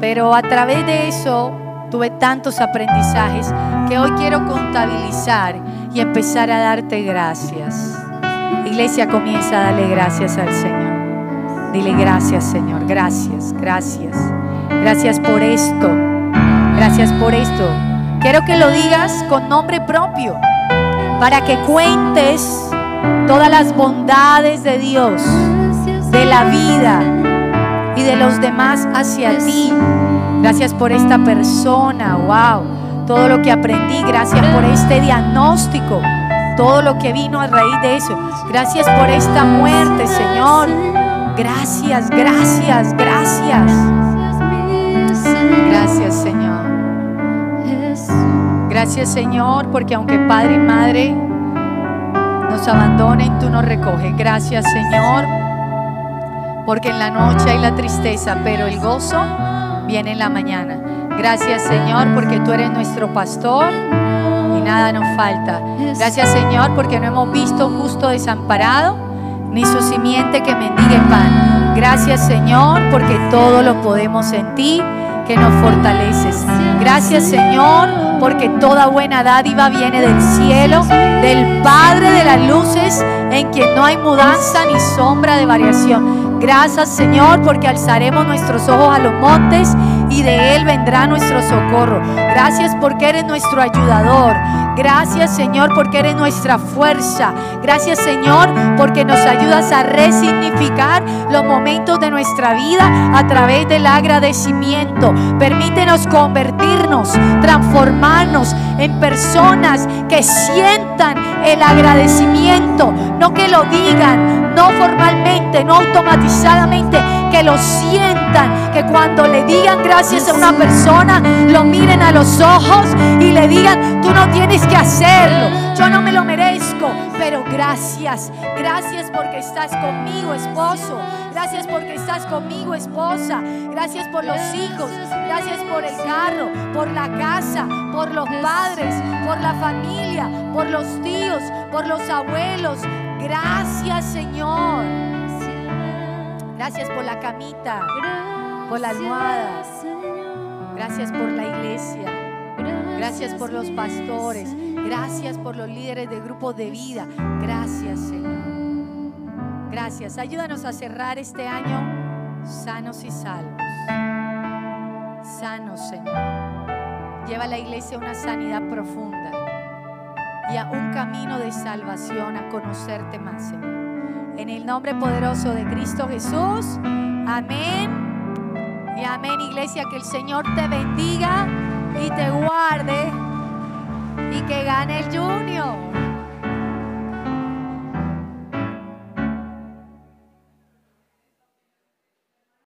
pero a través de eso tuve tantos aprendizajes que hoy quiero contabilizar y empezar a darte gracias. Iglesia comienza a darle gracias al Señor. Dile gracias Señor, gracias, gracias. Gracias por esto, gracias por esto. Quiero que lo digas con nombre propio para que cuentes todas las bondades de Dios, de la vida y de los demás hacia ti. Gracias por esta persona, wow. Todo lo que aprendí, gracias por este diagnóstico, todo lo que vino a raíz de eso. Gracias por esta muerte, Señor. Gracias, gracias, gracias. Gracias, Señor. Gracias Señor, porque aunque padre y madre nos abandonen, tú nos recoges. Gracias Señor, porque en la noche hay la tristeza, pero el gozo viene en la mañana. Gracias Señor, porque tú eres nuestro pastor y nada nos falta. Gracias Señor, porque no hemos visto justo desamparado, ni su simiente que mendigue pan. Gracias Señor, porque todo lo podemos en ti que nos fortaleces. Gracias Señor, porque toda buena dádiva viene del cielo, del Padre de las luces, en quien no hay mudanza ni sombra de variación. Gracias Señor, porque alzaremos nuestros ojos a los montes y de Él vendrá nuestro socorro. Gracias porque eres nuestro ayudador. Gracias Señor porque eres nuestra fuerza. Gracias Señor porque nos ayudas a resignificar los momentos de nuestra vida a través del agradecimiento. Permítenos convertirnos, transformarnos en personas que sientan el agradecimiento, no que lo digan, no formalmente, no automatizadamente, que lo sientan, que cuando le digan gracias a una persona, lo miren a los ojos y le digan, tú no tienes que hacerlo, yo no me lo merezco, pero gracias, gracias porque estás conmigo, esposo, gracias porque estás conmigo, esposa, gracias por los hijos, gracias por el carro, por la casa, por los padres, por la familia, por los tíos, por los abuelos. Gracias Señor. Gracias por la camita, por la almohada. Gracias por la iglesia. Gracias por los pastores. Gracias por los líderes de grupos de vida. Gracias, Señor. Gracias. Ayúdanos a cerrar este año sanos y salvos. Sanos, Señor. Lleva a la iglesia a una sanidad profunda y a un camino de salvación, a conocerte más, Señor. En el nombre poderoso de Cristo Jesús. Amén. Y amén, iglesia. Que el Señor te bendiga y te guarde y que gane el Junior.